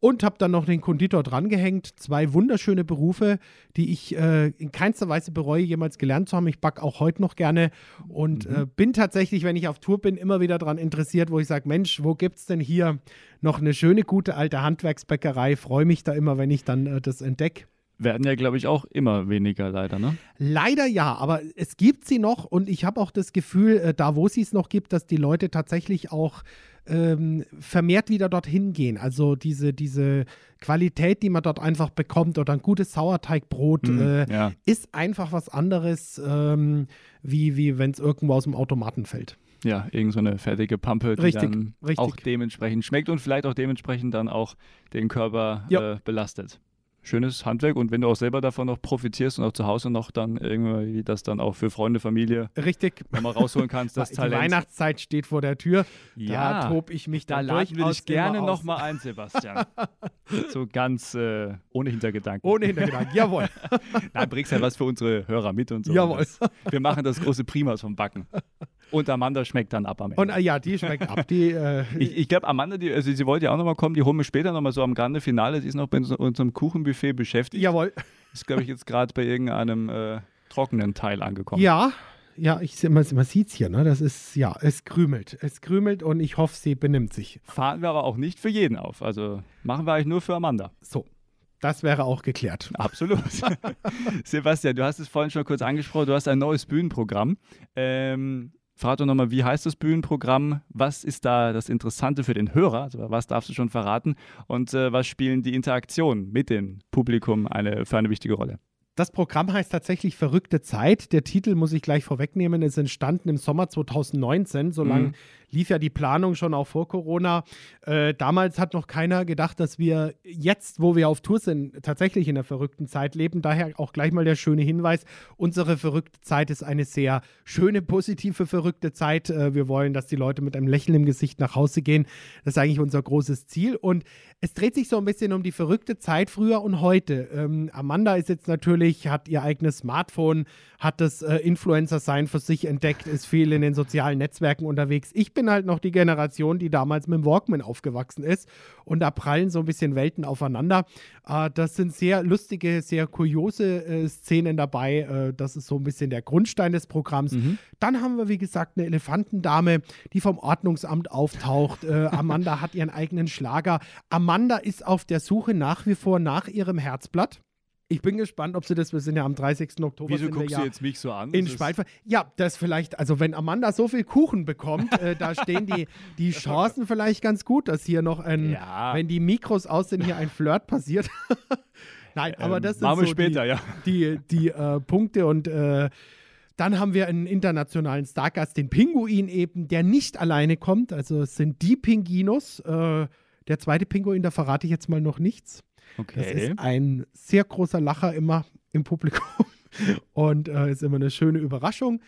S3: Und habe dann noch den Konditor drangehängt. Zwei wunderschöne Berufe, die ich äh, in keinster Weise bereue, jemals gelernt zu haben. Ich backe auch heute noch gerne und äh, bin tatsächlich, wenn ich auf Tour bin, immer wieder daran interessiert, wo ich sage, Mensch, wo gibt es denn hier noch eine schöne, gute alte Handwerksbäckerei? Freue mich da immer, wenn ich dann äh, das entdecke.
S2: Werden ja, glaube ich, auch immer weniger leider, ne?
S3: Leider ja, aber es gibt sie noch und ich habe auch das Gefühl, äh, da wo sie es noch gibt, dass die Leute tatsächlich auch ähm, vermehrt wieder dorthin gehen. Also diese, diese Qualität, die man dort einfach bekommt oder ein gutes Sauerteigbrot
S2: Hm,
S3: äh,
S2: ja.
S3: ist einfach was anderes, ähm, wie, wie wenn es irgendwo aus dem Automaten fällt.
S2: Ja, irgend so eine fertige Pampe, die
S3: Richtig,
S2: dann
S3: richtig.
S2: auch dementsprechend schmeckt und vielleicht auch dementsprechend dann auch den Körper äh, belastet. Schönes Handwerk und wenn du auch selber davon noch profitierst und auch zu Hause noch dann irgendwie das dann auch für Freunde, Familie
S3: Richtig.
S2: nochmal rausholen kannst, das
S3: die
S2: Talent.
S3: Weihnachtszeit steht vor der Tür.
S2: Ja,
S3: da tob ich mich
S2: Da
S3: dann
S2: laden wir dich gerne
S3: aus.
S2: nochmal ein, Sebastian. so ganz äh, ohne Hintergedanken.
S3: Ohne Hintergedanken. Jawohl.
S2: Nein, bringst ja was für unsere Hörer mit und so.
S3: Jawohl.
S2: Wir machen das große Primas vom Backen. Und Amanda schmeckt dann ab am Ende.
S3: Und äh, ja, die schmeckt ab. Die, äh,
S2: Ich, ich glaube, Amanda, die, also sie wollte ja auch nochmal kommen, die holen wir später nochmal so am Grande Finale. Sie ist noch bei so- unserem Kuchenbuffet beschäftigt.
S3: jawohl.
S2: Ist, glaube ich, jetzt gerade bei irgendeinem äh, trockenen Teil angekommen.
S3: Ja, ja, ich, man, man sieht es hier, ne? Das ist, ja, es krümelt. Es krümelt und ich hoffe, sie benimmt sich.
S2: Fahren wir aber auch nicht für jeden auf. Also machen wir eigentlich nur für Amanda.
S3: So, das wäre auch geklärt.
S2: Absolut. Sebastian, du hast es vorhin schon kurz angesprochen, du hast ein neues Bühnenprogramm. Ähm, Frag doch nochmal, wie heißt das Bühnenprogramm? Was ist da das Interessante für den Hörer? Also was darfst du schon verraten? Und äh, was spielen die Interaktionen mit dem Publikum eine, für eine wichtige Rolle?
S3: Das Programm heißt tatsächlich Verrückte Zeit. Der Titel muss ich gleich vorwegnehmen, ist entstanden im Sommer 2019. So lange
S2: Mhm.
S3: Lief ja die Planung schon auch vor Corona. Äh, damals hat noch keiner gedacht, dass wir jetzt, wo wir auf Tour sind, tatsächlich in der verrückten Zeit leben. Daher auch gleich mal der schöne Hinweis. Unsere verrückte Zeit ist eine sehr schöne, positive, verrückte Zeit. Äh, wir wollen, dass die Leute mit einem Lächeln im Gesicht nach Hause gehen. Das ist eigentlich unser großes Ziel. Und es dreht sich so ein bisschen um die verrückte Zeit früher und heute. Ähm, Amanda ist jetzt natürlich, hat ihr eigenes Smartphone, hat das äh, Influencer-Sein für sich entdeckt, ist viel in den sozialen Netzwerken unterwegs. Ich bin halt noch die Generation, die damals mit dem Walkman aufgewachsen ist. Und da prallen so ein bisschen Welten aufeinander. Äh, das sind sehr lustige, sehr kuriose äh, Szenen dabei. Äh, das ist so ein bisschen der Grundstein des Programms. Dann haben wir, wie gesagt, eine Elefantendame, die vom Ordnungsamt auftaucht. Äh, Amanda hat ihren eigenen Schlager. Amanda ist auf der Suche nach wie vor nach ihrem Herzblatt. Ich bin gespannt, ob sie das, wir sind ja am 30. Oktober.
S2: Wieso guckst du jetzt mich so an?
S3: in Spaltver. Ja, das vielleicht, also wenn Amanda so viel Kuchen bekommt, äh, da stehen die, die Chancen vielleicht ganz gut, dass hier noch ein,
S2: Ja.
S3: wenn die Mikros aus sind, hier ein Flirt passiert. Nein, aber
S2: Ähm,
S3: das sind so
S2: später,
S3: die,
S2: ja.
S3: die, die äh, Punkte und äh, dann haben wir einen internationalen Stargast, den Pinguin eben, der nicht alleine kommt. Also es sind die Pinguinos. Äh, der zweite Pinguin, da verrate ich jetzt mal noch nichts. Das
S2: Okay.
S3: ist ein sehr großer Lacher immer im Publikum und äh, ist immer eine schöne Überraschung.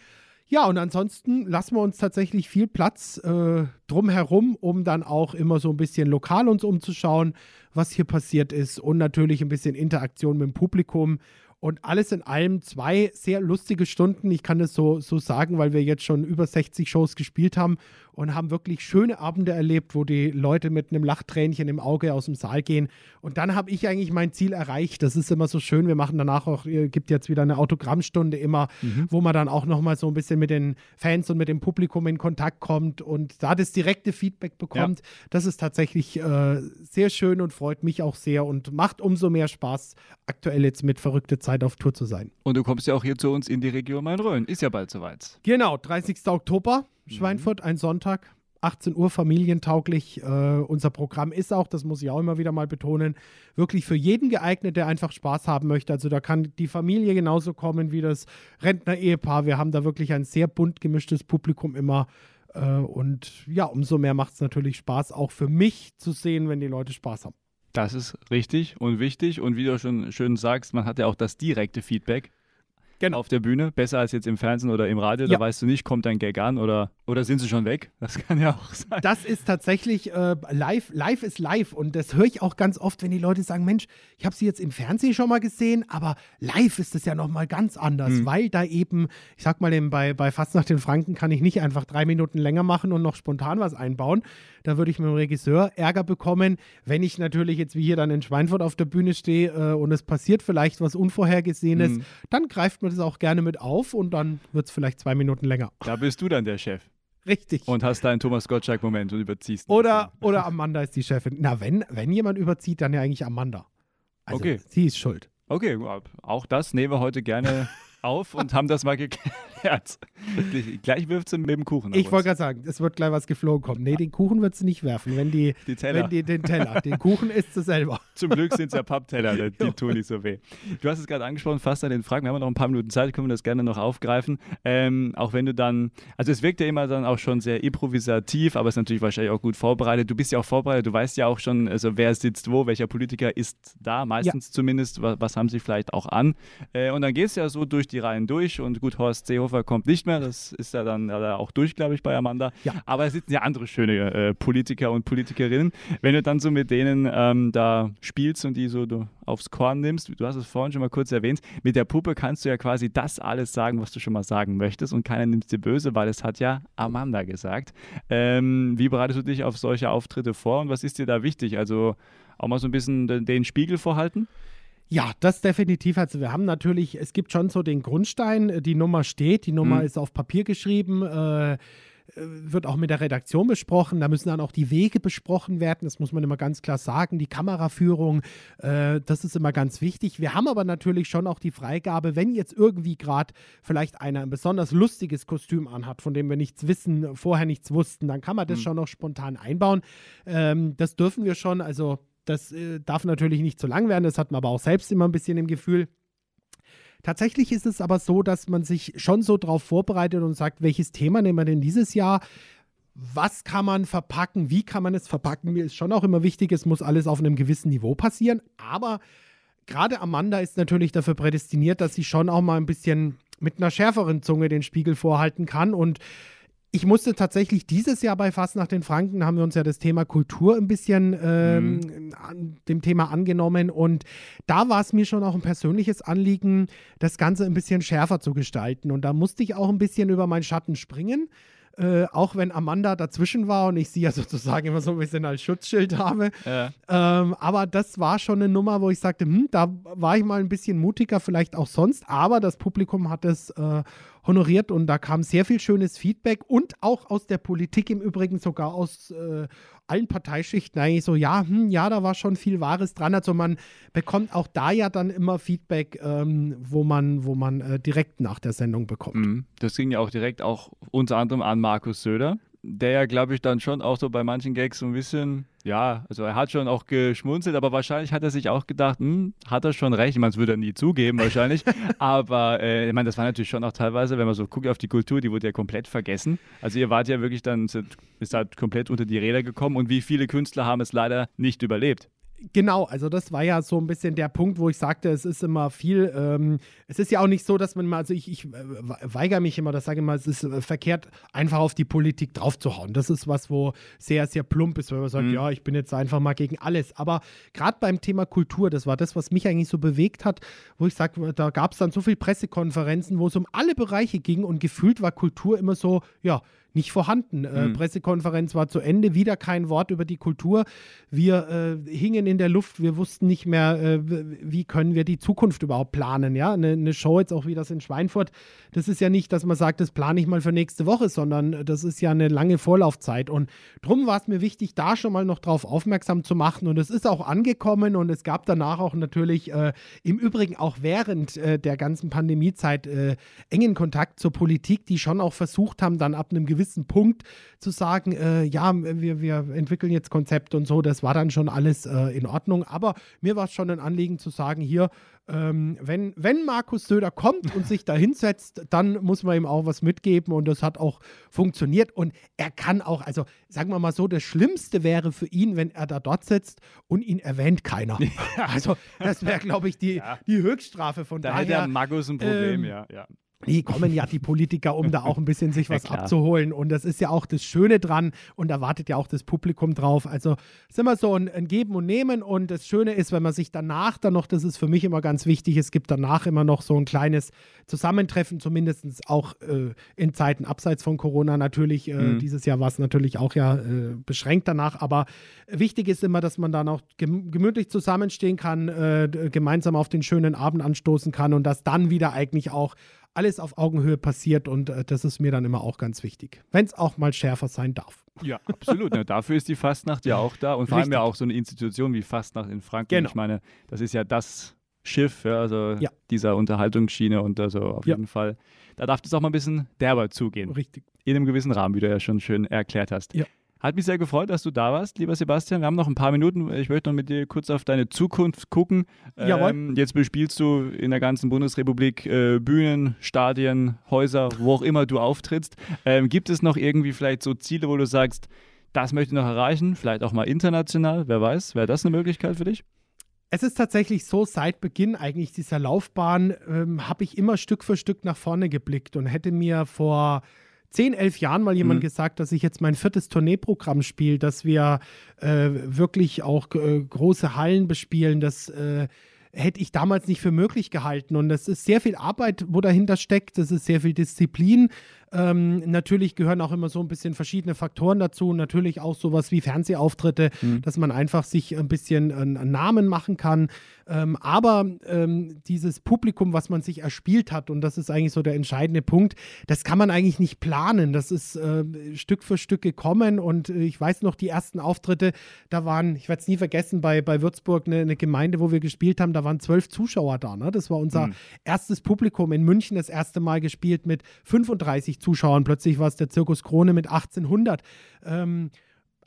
S3: Ja, und ansonsten lassen wir uns tatsächlich viel Platz äh, drumherum, um dann auch immer so ein bisschen lokal uns umzuschauen, was hier passiert ist und natürlich ein bisschen Interaktion mit dem Publikum. Und alles in allem zwei sehr lustige Stunden. Ich kann das so, so sagen, weil wir jetzt schon über 60 Shows gespielt haben und haben wirklich schöne Abende erlebt, wo die Leute mit einem Lachtränchen im Auge aus dem Saal gehen. Und dann habe ich eigentlich mein Ziel erreicht. Das ist immer so schön. Wir machen danach auch, gibt jetzt wieder eine Autogrammstunde immer, wo man dann auch nochmal so ein bisschen mit den Fans und mit dem Publikum in Kontakt kommt und da das direkte Feedback bekommt. Das ist tatsächlich äh, sehr schön und freut mich auch sehr und macht umso mehr Spaß, aktuell jetzt mit verrückte Zeit auf Tour zu sein.
S2: Und du kommst ja auch hier zu uns in die Region Main-Rhön. Ist ja bald soweit.
S3: Genau, 30. Oktober, Schweinfurt, ein Sonntag. 18 Uhr familientauglich. Äh, unser Programm ist auch, das muss ich auch immer wieder mal betonen, wirklich für jeden geeignet, der einfach Spaß haben möchte. Also da kann die Familie genauso kommen wie das Rentner-Ehepaar. Wir haben da wirklich ein sehr bunt gemischtes Publikum immer. Äh, und ja, umso mehr macht es natürlich Spaß, auch für mich zu sehen, wenn die Leute Spaß haben.
S2: Das ist richtig und wichtig. Und wie du schon schön sagst, man hat ja auch das direkte Feedback.
S3: Genau.
S2: auf der Bühne, besser als jetzt im Fernsehen oder im Radio.
S3: Ja.
S2: Da weißt du nicht, kommt dein Gag an oder, oder sind sie schon weg? Das kann ja auch sein.
S3: Das ist tatsächlich äh, live. Live ist live. Und das höre ich auch ganz oft, wenn die Leute sagen: Mensch, ich habe sie jetzt im Fernsehen schon mal gesehen, aber live ist es ja nochmal ganz anders, weil da eben, ich sag mal, eben bei, bei Fast nach den Franken kann ich nicht einfach drei Minuten länger machen und noch spontan was einbauen. Da würde ich mit dem Regisseur Ärger bekommen. Wenn ich natürlich jetzt wie hier dann in Schweinfurt auf der Bühne stehe äh, und es passiert vielleicht was Unvorhergesehenes, dann greift man das auch gerne mit auf und dann wird es vielleicht zwei Minuten länger.
S2: Da bist du dann der Chef
S3: Richtig.
S2: und hast deinen Thomas Gottschalk-Moment und überziehst.
S3: Oder, oder Amanda ist die Chefin. Na, wenn, wenn jemand überzieht, dann ja eigentlich Amanda. Also,
S2: Okay.
S3: sie ist schuld.
S2: Okay, auch das nehmen wir heute gerne auf und haben das mal geklärt. Gleich wirft sie mit dem Kuchen.
S3: Ich wollte gerade sagen, es wird gleich was geflogen kommen. Nee, den Kuchen wird sie nicht werfen. Wenn die,
S2: Die Teller.
S3: Wenn die den Teller. Den Kuchen isst sie selber.
S2: Zum Glück sind es ja Pappteller, die, tun nicht so weh. Du hast es gerade angesprochen, fast an den Fragen. Wir haben noch ein paar Minuten Zeit, können wir das gerne noch aufgreifen. Ähm, auch wenn du dann, also es wirkt ja immer dann auch schon sehr improvisativ, aber es ist natürlich wahrscheinlich auch gut vorbereitet. Du bist ja auch vorbereitet, du weißt ja auch schon, also wer sitzt wo, welcher Politiker ist da, meistens zumindest, was, was haben sie vielleicht auch an. Äh, und dann geht es ja so durch die Reihen durch und gut, Horst Seehofer kommt nicht mehr, das ist ja dann äh, auch durch, glaube ich, bei Amanda.
S3: Ja.
S2: Aber es sitzen ja andere schöne äh, Politiker und Politikerinnen. Wenn du dann so mit denen ähm, da spielst und die so aufs Korn nimmst, du hast es vorhin schon mal kurz erwähnt, mit der Puppe kannst du ja quasi das alles sagen, was du schon mal sagen möchtest und keiner nimmt dir böse, weil es hat ja Amanda gesagt. Ähm, wie bereitest du dich auf solche Auftritte vor und was ist dir da wichtig? Also auch mal so ein bisschen den Spiegel vorhalten?
S3: Ja, das definitiv. Also wir haben natürlich, es gibt schon so den Grundstein, äh, die Nummer steht, die Nummer
S2: Mhm.
S3: ist auf Papier geschrieben, äh, äh, wird auch mit der Redaktion besprochen. Da müssen dann auch die Wege besprochen werden. Das muss man immer ganz klar sagen. Die Kameraführung, äh, das ist immer ganz wichtig. Wir haben aber natürlich schon auch die Freigabe, wenn jetzt irgendwie gerade vielleicht einer ein besonders lustiges Kostüm anhat, von dem wir nichts wissen, vorher nichts wussten, dann kann man das schon noch spontan einbauen. Ähm, das dürfen wir schon. Also das äh, darf natürlich nicht zu lang werden. Das hat man aber auch selbst immer ein bisschen im Gefühl. Tatsächlich ist es aber so, dass man sich schon so drauf vorbereitet und sagt, welches Thema nehmen wir denn dieses Jahr? Was kann man verpacken? Wie kann man es verpacken? Mir ist schon auch immer wichtig, es muss alles auf einem gewissen Niveau passieren. Aber gerade Amanda ist natürlich dafür prädestiniert, dass sie schon auch mal ein bisschen mit einer schärferen Zunge den Spiegel vorhalten kann. Und ich musste tatsächlich dieses Jahr bei Fast nach den Franken, haben wir uns ja das Thema Kultur ein bisschen ähm, an dem Thema angenommen. Und da war es mir schon auch ein persönliches Anliegen, das Ganze ein bisschen schärfer zu gestalten. Und da musste ich auch ein bisschen über meinen Schatten springen. Äh, auch wenn Amanda dazwischen war und ich sie ja sozusagen immer so ein bisschen als Schutzschild habe.
S2: Ja.
S3: Ähm, aber das war schon eine Nummer, wo ich sagte, hm, da war ich mal ein bisschen mutiger, vielleicht auch sonst, aber das Publikum hat es äh, honoriert und da kam sehr viel schönes Feedback und auch aus der Politik im Übrigen, sogar aus äh, allen Parteischichten eigentlich so, ja, hm, ja, da war schon viel Wahres dran. Also man bekommt auch da ja dann immer Feedback, ähm, wo man, wo man äh, direkt nach der Sendung bekommt.
S2: Mhm. Das ging ja auch direkt auch unter anderem an Markus Söder, der ja, glaube ich, dann schon auch so bei manchen Gags so ein bisschen, ja, also er hat schon auch geschmunzelt, aber wahrscheinlich hat er sich auch gedacht, hm, hat er schon recht. Ich meine, das würde er nie zugeben wahrscheinlich, aber äh, ich meine, das war natürlich schon auch teilweise, wenn man so guckt auf die Kultur, die wurde ja komplett vergessen. Also ihr wart ja wirklich dann, ist halt komplett unter die Räder gekommen und wie viele Künstler haben es leider nicht überlebt.
S3: Genau, also das war ja so ein bisschen der Punkt, wo ich sagte, es ist immer viel, ähm, es ist ja auch nicht so, dass man mal, also ich, ich äh, weigere mich immer, das sage ich mal, es ist äh, verkehrt, einfach auf die Politik draufzuhauen. Das ist was, wo sehr, sehr plump ist, wenn man sagt, ja, ich bin jetzt einfach mal gegen alles. Aber gerade beim Thema Kultur, das war das, was mich eigentlich so bewegt hat, wo ich sage, da gab es dann so viele Pressekonferenzen, wo es um alle Bereiche ging und gefühlt war Kultur immer so, ja, nicht vorhanden. Äh, Pressekonferenz war zu Ende, wieder kein Wort über die Kultur. Wir äh, hingen in der Luft, wir wussten nicht mehr, äh, wie können wir die Zukunft überhaupt planen. Ja, eine, eine Show jetzt auch wie das in Schweinfurt, das ist ja nicht, dass man sagt, das plane ich mal für nächste Woche, sondern das ist ja eine lange Vorlaufzeit. Und drum war es mir wichtig, da schon mal noch drauf aufmerksam zu machen. Und es ist auch angekommen und es gab danach auch natürlich äh, im Übrigen auch während äh, der ganzen Pandemiezeit äh, engen Kontakt zur Politik, die schon auch versucht haben, dann ab einem gewissen gewissen Punkt zu sagen, äh, ja, wir, wir entwickeln jetzt Konzepte und so, das war dann schon alles äh, in Ordnung. Aber mir war es schon ein Anliegen zu sagen, hier, ähm, wenn, wenn Markus Söder kommt und sich da hinsetzt, dann muss man ihm auch was mitgeben und das hat auch funktioniert und er kann auch, also sagen wir mal so, das Schlimmste wäre für ihn, wenn er da dort sitzt und ihn erwähnt keiner. Also das wäre, glaube ich, die,
S2: Ja.
S3: die Höchststrafe von
S2: Da
S3: daher.
S2: hätte der Magus ein Problem,
S3: ähm,
S2: ja. ja.
S3: Die kommen ja die Politiker, um da auch ein bisschen sich
S2: Ja,
S3: was
S2: klar.
S3: abzuholen. Und das ist ja auch das Schöne dran. Und da wartet ja auch das Publikum drauf. Also es ist immer so ein, ein Geben und Nehmen. Und das Schöne ist, wenn man sich danach dann noch, das ist für mich immer ganz wichtig, es gibt danach immer noch so ein kleines Zusammentreffen, zumindest auch äh, in Zeiten abseits von Corona natürlich. Äh,
S2: Mhm.
S3: Dieses Jahr war es natürlich auch ja äh, beschränkt danach. Aber wichtig ist immer, dass man dann auch gem gemütlich zusammenstehen kann, äh, gemeinsam auf den schönen Abend anstoßen kann und dass dann wieder eigentlich auch alles auf Augenhöhe passiert und äh, das ist mir dann immer auch ganz wichtig. Wenn es auch mal schärfer sein darf.
S2: Ja, absolut. Ne? Dafür ist die Fastnacht ja auch da und vor allem ja auch so eine Institution wie Fastnacht in Frankreich.
S3: Genau.
S2: Ich meine, das ist ja das Schiff, ja, also
S3: Ja.
S2: dieser Unterhaltungsschiene und also auf
S3: Ja.
S2: jeden Fall, da darf es auch mal ein bisschen derber zugehen.
S3: Richtig.
S2: In einem gewissen Rahmen, wie du ja schon schön erklärt hast.
S3: Ja.
S2: Hat mich sehr gefreut, dass du da warst, lieber Sebastian. Wir haben noch ein paar Minuten. Ich möchte noch mit dir kurz auf deine Zukunft gucken.
S3: Jawohl.
S2: Ähm, jetzt bespielst du in der ganzen Bundesrepublik äh, Bühnen, Stadien, Häuser, wo auch immer du auftrittst. Ähm, gibt es noch irgendwie vielleicht so Ziele, wo du sagst, das möchte ich noch erreichen? Vielleicht auch mal international, wer weiß. Wäre das eine Möglichkeit für dich?
S3: Es ist tatsächlich so, seit Beginn eigentlich dieser Laufbahn ähm, habe ich immer Stück für Stück nach vorne geblickt und hätte mir vor 10, 11 Jahren mal jemand
S2: Mhm.
S3: gesagt, dass ich jetzt mein viertes Tourneeprogramm spiele, dass wir äh, wirklich auch äh, große Hallen bespielen, das äh, hätte ich damals nicht für möglich gehalten. Und es ist sehr viel Arbeit, wo dahinter steckt. Es ist sehr viel Disziplin. Ähm, natürlich gehören auch immer so ein bisschen verschiedene Faktoren dazu. Natürlich auch sowas wie Fernsehauftritte, dass man einfach sich ein bisschen einen, einen Namen machen kann. Ähm, aber ähm, dieses Publikum, was man sich erspielt hat, und das ist eigentlich so der entscheidende Punkt, das kann man eigentlich nicht planen. Das ist äh, Stück für Stück gekommen. Und äh, ich weiß noch, die ersten Auftritte, da waren, ich werde es nie vergessen, bei, bei Würzburg eine, eine Gemeinde, wo wir gespielt haben, da waren zwölf Zuschauer da. Ne? Das war unser erstes Publikum in München, das erste Mal gespielt mit 35 Zuschauern. Plötzlich war es der Zirkus Krone mit 1800. Ähm,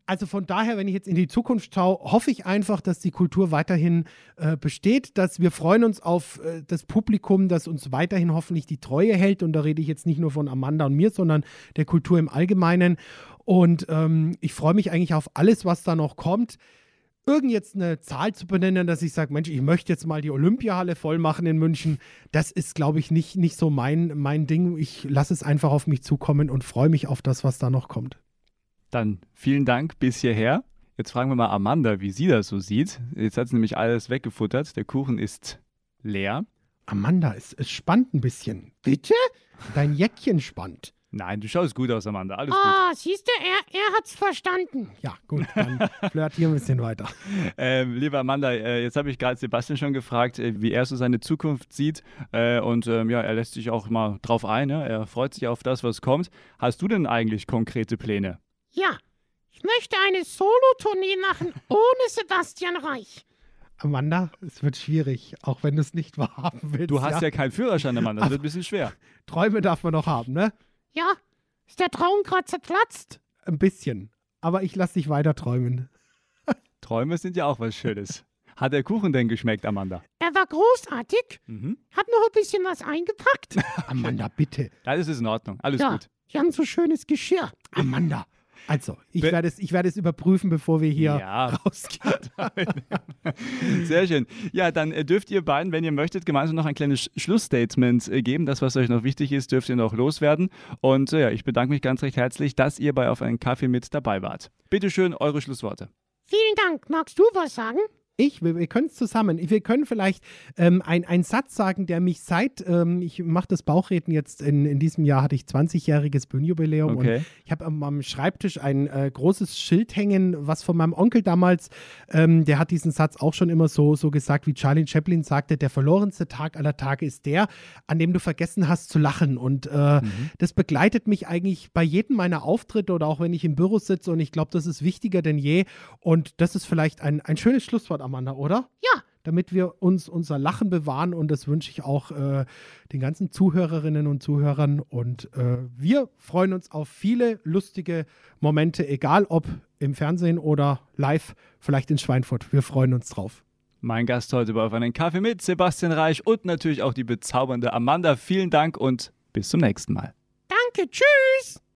S3: also von daher, wenn ich jetzt in die Zukunft schaue, hoffe ich einfach, dass die Kultur weiterhin äh, besteht, dass wir freuen uns auf äh, das Publikum, das uns weiterhin hoffentlich die Treue hält. Und da rede ich jetzt nicht nur von Amanda und mir, sondern der Kultur im Allgemeinen. Und ähm, ich freue mich eigentlich auf alles, was da noch kommt. Irgend jetzt eine Zahl zu benennen, dass ich sage, Mensch, ich möchte jetzt mal die Olympiahalle voll machen in München, das ist, glaube ich, nicht, nicht so mein, mein Ding. Ich lasse es einfach auf mich zukommen und freue mich auf das, was da noch kommt.
S2: Dann vielen Dank bis hierher. Jetzt fragen wir mal Amanda, wie sie das so sieht. Jetzt hat sie nämlich alles weggefuttert. Der Kuchen ist leer.
S3: Amanda, es, es spannt ein bisschen. Bitte? Dein Jäckchen spannt.
S2: Nein, du schaust gut aus, Amanda. Alles gut.
S4: Ah, siehst du, er, er hat's verstanden.
S3: Ja, gut, dann flirtieren wir ein bisschen weiter.
S2: Ähm, liebe Amanda, äh, jetzt habe ich gerade Sebastian schon gefragt, äh, wie er so seine Zukunft sieht. Äh, und ähm, ja, er lässt sich auch mal drauf ein. Ne? Er freut sich auf das, was kommt. Hast du denn eigentlich konkrete Pläne?
S4: Ja, ich möchte eine Solo-Tournee machen ohne Sebastian Reich.
S3: Amanda, es wird schwierig, auch wenn du es nicht wahrhaben willst.
S2: Du hast ja, keinen Führerschein, Amanda. Das wird ein bisschen schwer.
S3: Träume darf man noch haben, ne?
S4: Ja, ist der Traum gerade zerplatzt?
S3: Ein bisschen. Aber ich lasse dich weiter träumen.
S2: Träume sind ja auch was Schönes. Hat der Kuchen denn geschmeckt, Amanda?
S4: Er war großartig,
S2: Mhm.
S4: hat noch ein bisschen was eingepackt.
S3: Amanda, bitte.
S2: Alles ist in Ordnung. Alles
S4: ja,
S2: gut.
S4: die haben so schönes Geschirr.
S3: Amanda. Also, ich
S2: Be-
S3: werde es, ich werde es überprüfen, bevor wir hier
S2: Ja.
S3: rausgehen.
S2: Sehr schön. Ja, dann äh, dürft ihr beiden, wenn ihr möchtet, gemeinsam noch ein kleines Sch- Schlussstatement äh, geben. Das, was euch noch wichtig ist, dürft ihr noch loswerden. Und äh, ja, ich bedanke mich ganz recht herzlich, dass ihr bei Auf einen Kaffee mit dabei wart. Bitte schön, eure Schlussworte.
S4: Vielen Dank. Magst du was sagen?
S3: Ich, wir, wir können es zusammen. Wir können vielleicht ähm, ein- einen Satz sagen, der mich seit, ähm, ich mache das Bauchreden jetzt, in, in diesem Jahr hatte ich 20-jähriges Bühnenjubiläum
S2: Okay.
S3: und ich habe am, am Schreibtisch ein äh, großes Schild hängen, was von meinem Onkel damals, ähm, der hat diesen Satz auch schon immer so, so gesagt, wie Charlie Chaplin sagte, der verlorenste Tag aller Tage ist der, an dem du vergessen hast zu lachen. Und äh, das begleitet mich eigentlich bei jedem meiner Auftritte oder auch wenn ich im Büro sitze und ich glaube, das ist wichtiger denn je. Und das ist vielleicht ein, ein schönes Schlusswort, Amanda, oder?
S4: Ja,
S3: damit wir uns unser Lachen bewahren. Und das wünsche ich auch äh, den ganzen Zuhörerinnen und Zuhörern. Und äh, wir freuen uns auf viele lustige Momente, egal ob im Fernsehen oder live, vielleicht in Schweinfurt. Wir freuen uns drauf.
S2: Mein Gast heute war auf einen Kaffee mit Sebastian Reich und natürlich auch die bezaubernde Amanda. Vielen Dank und bis zum nächsten Mal.
S4: Danke, tschüss.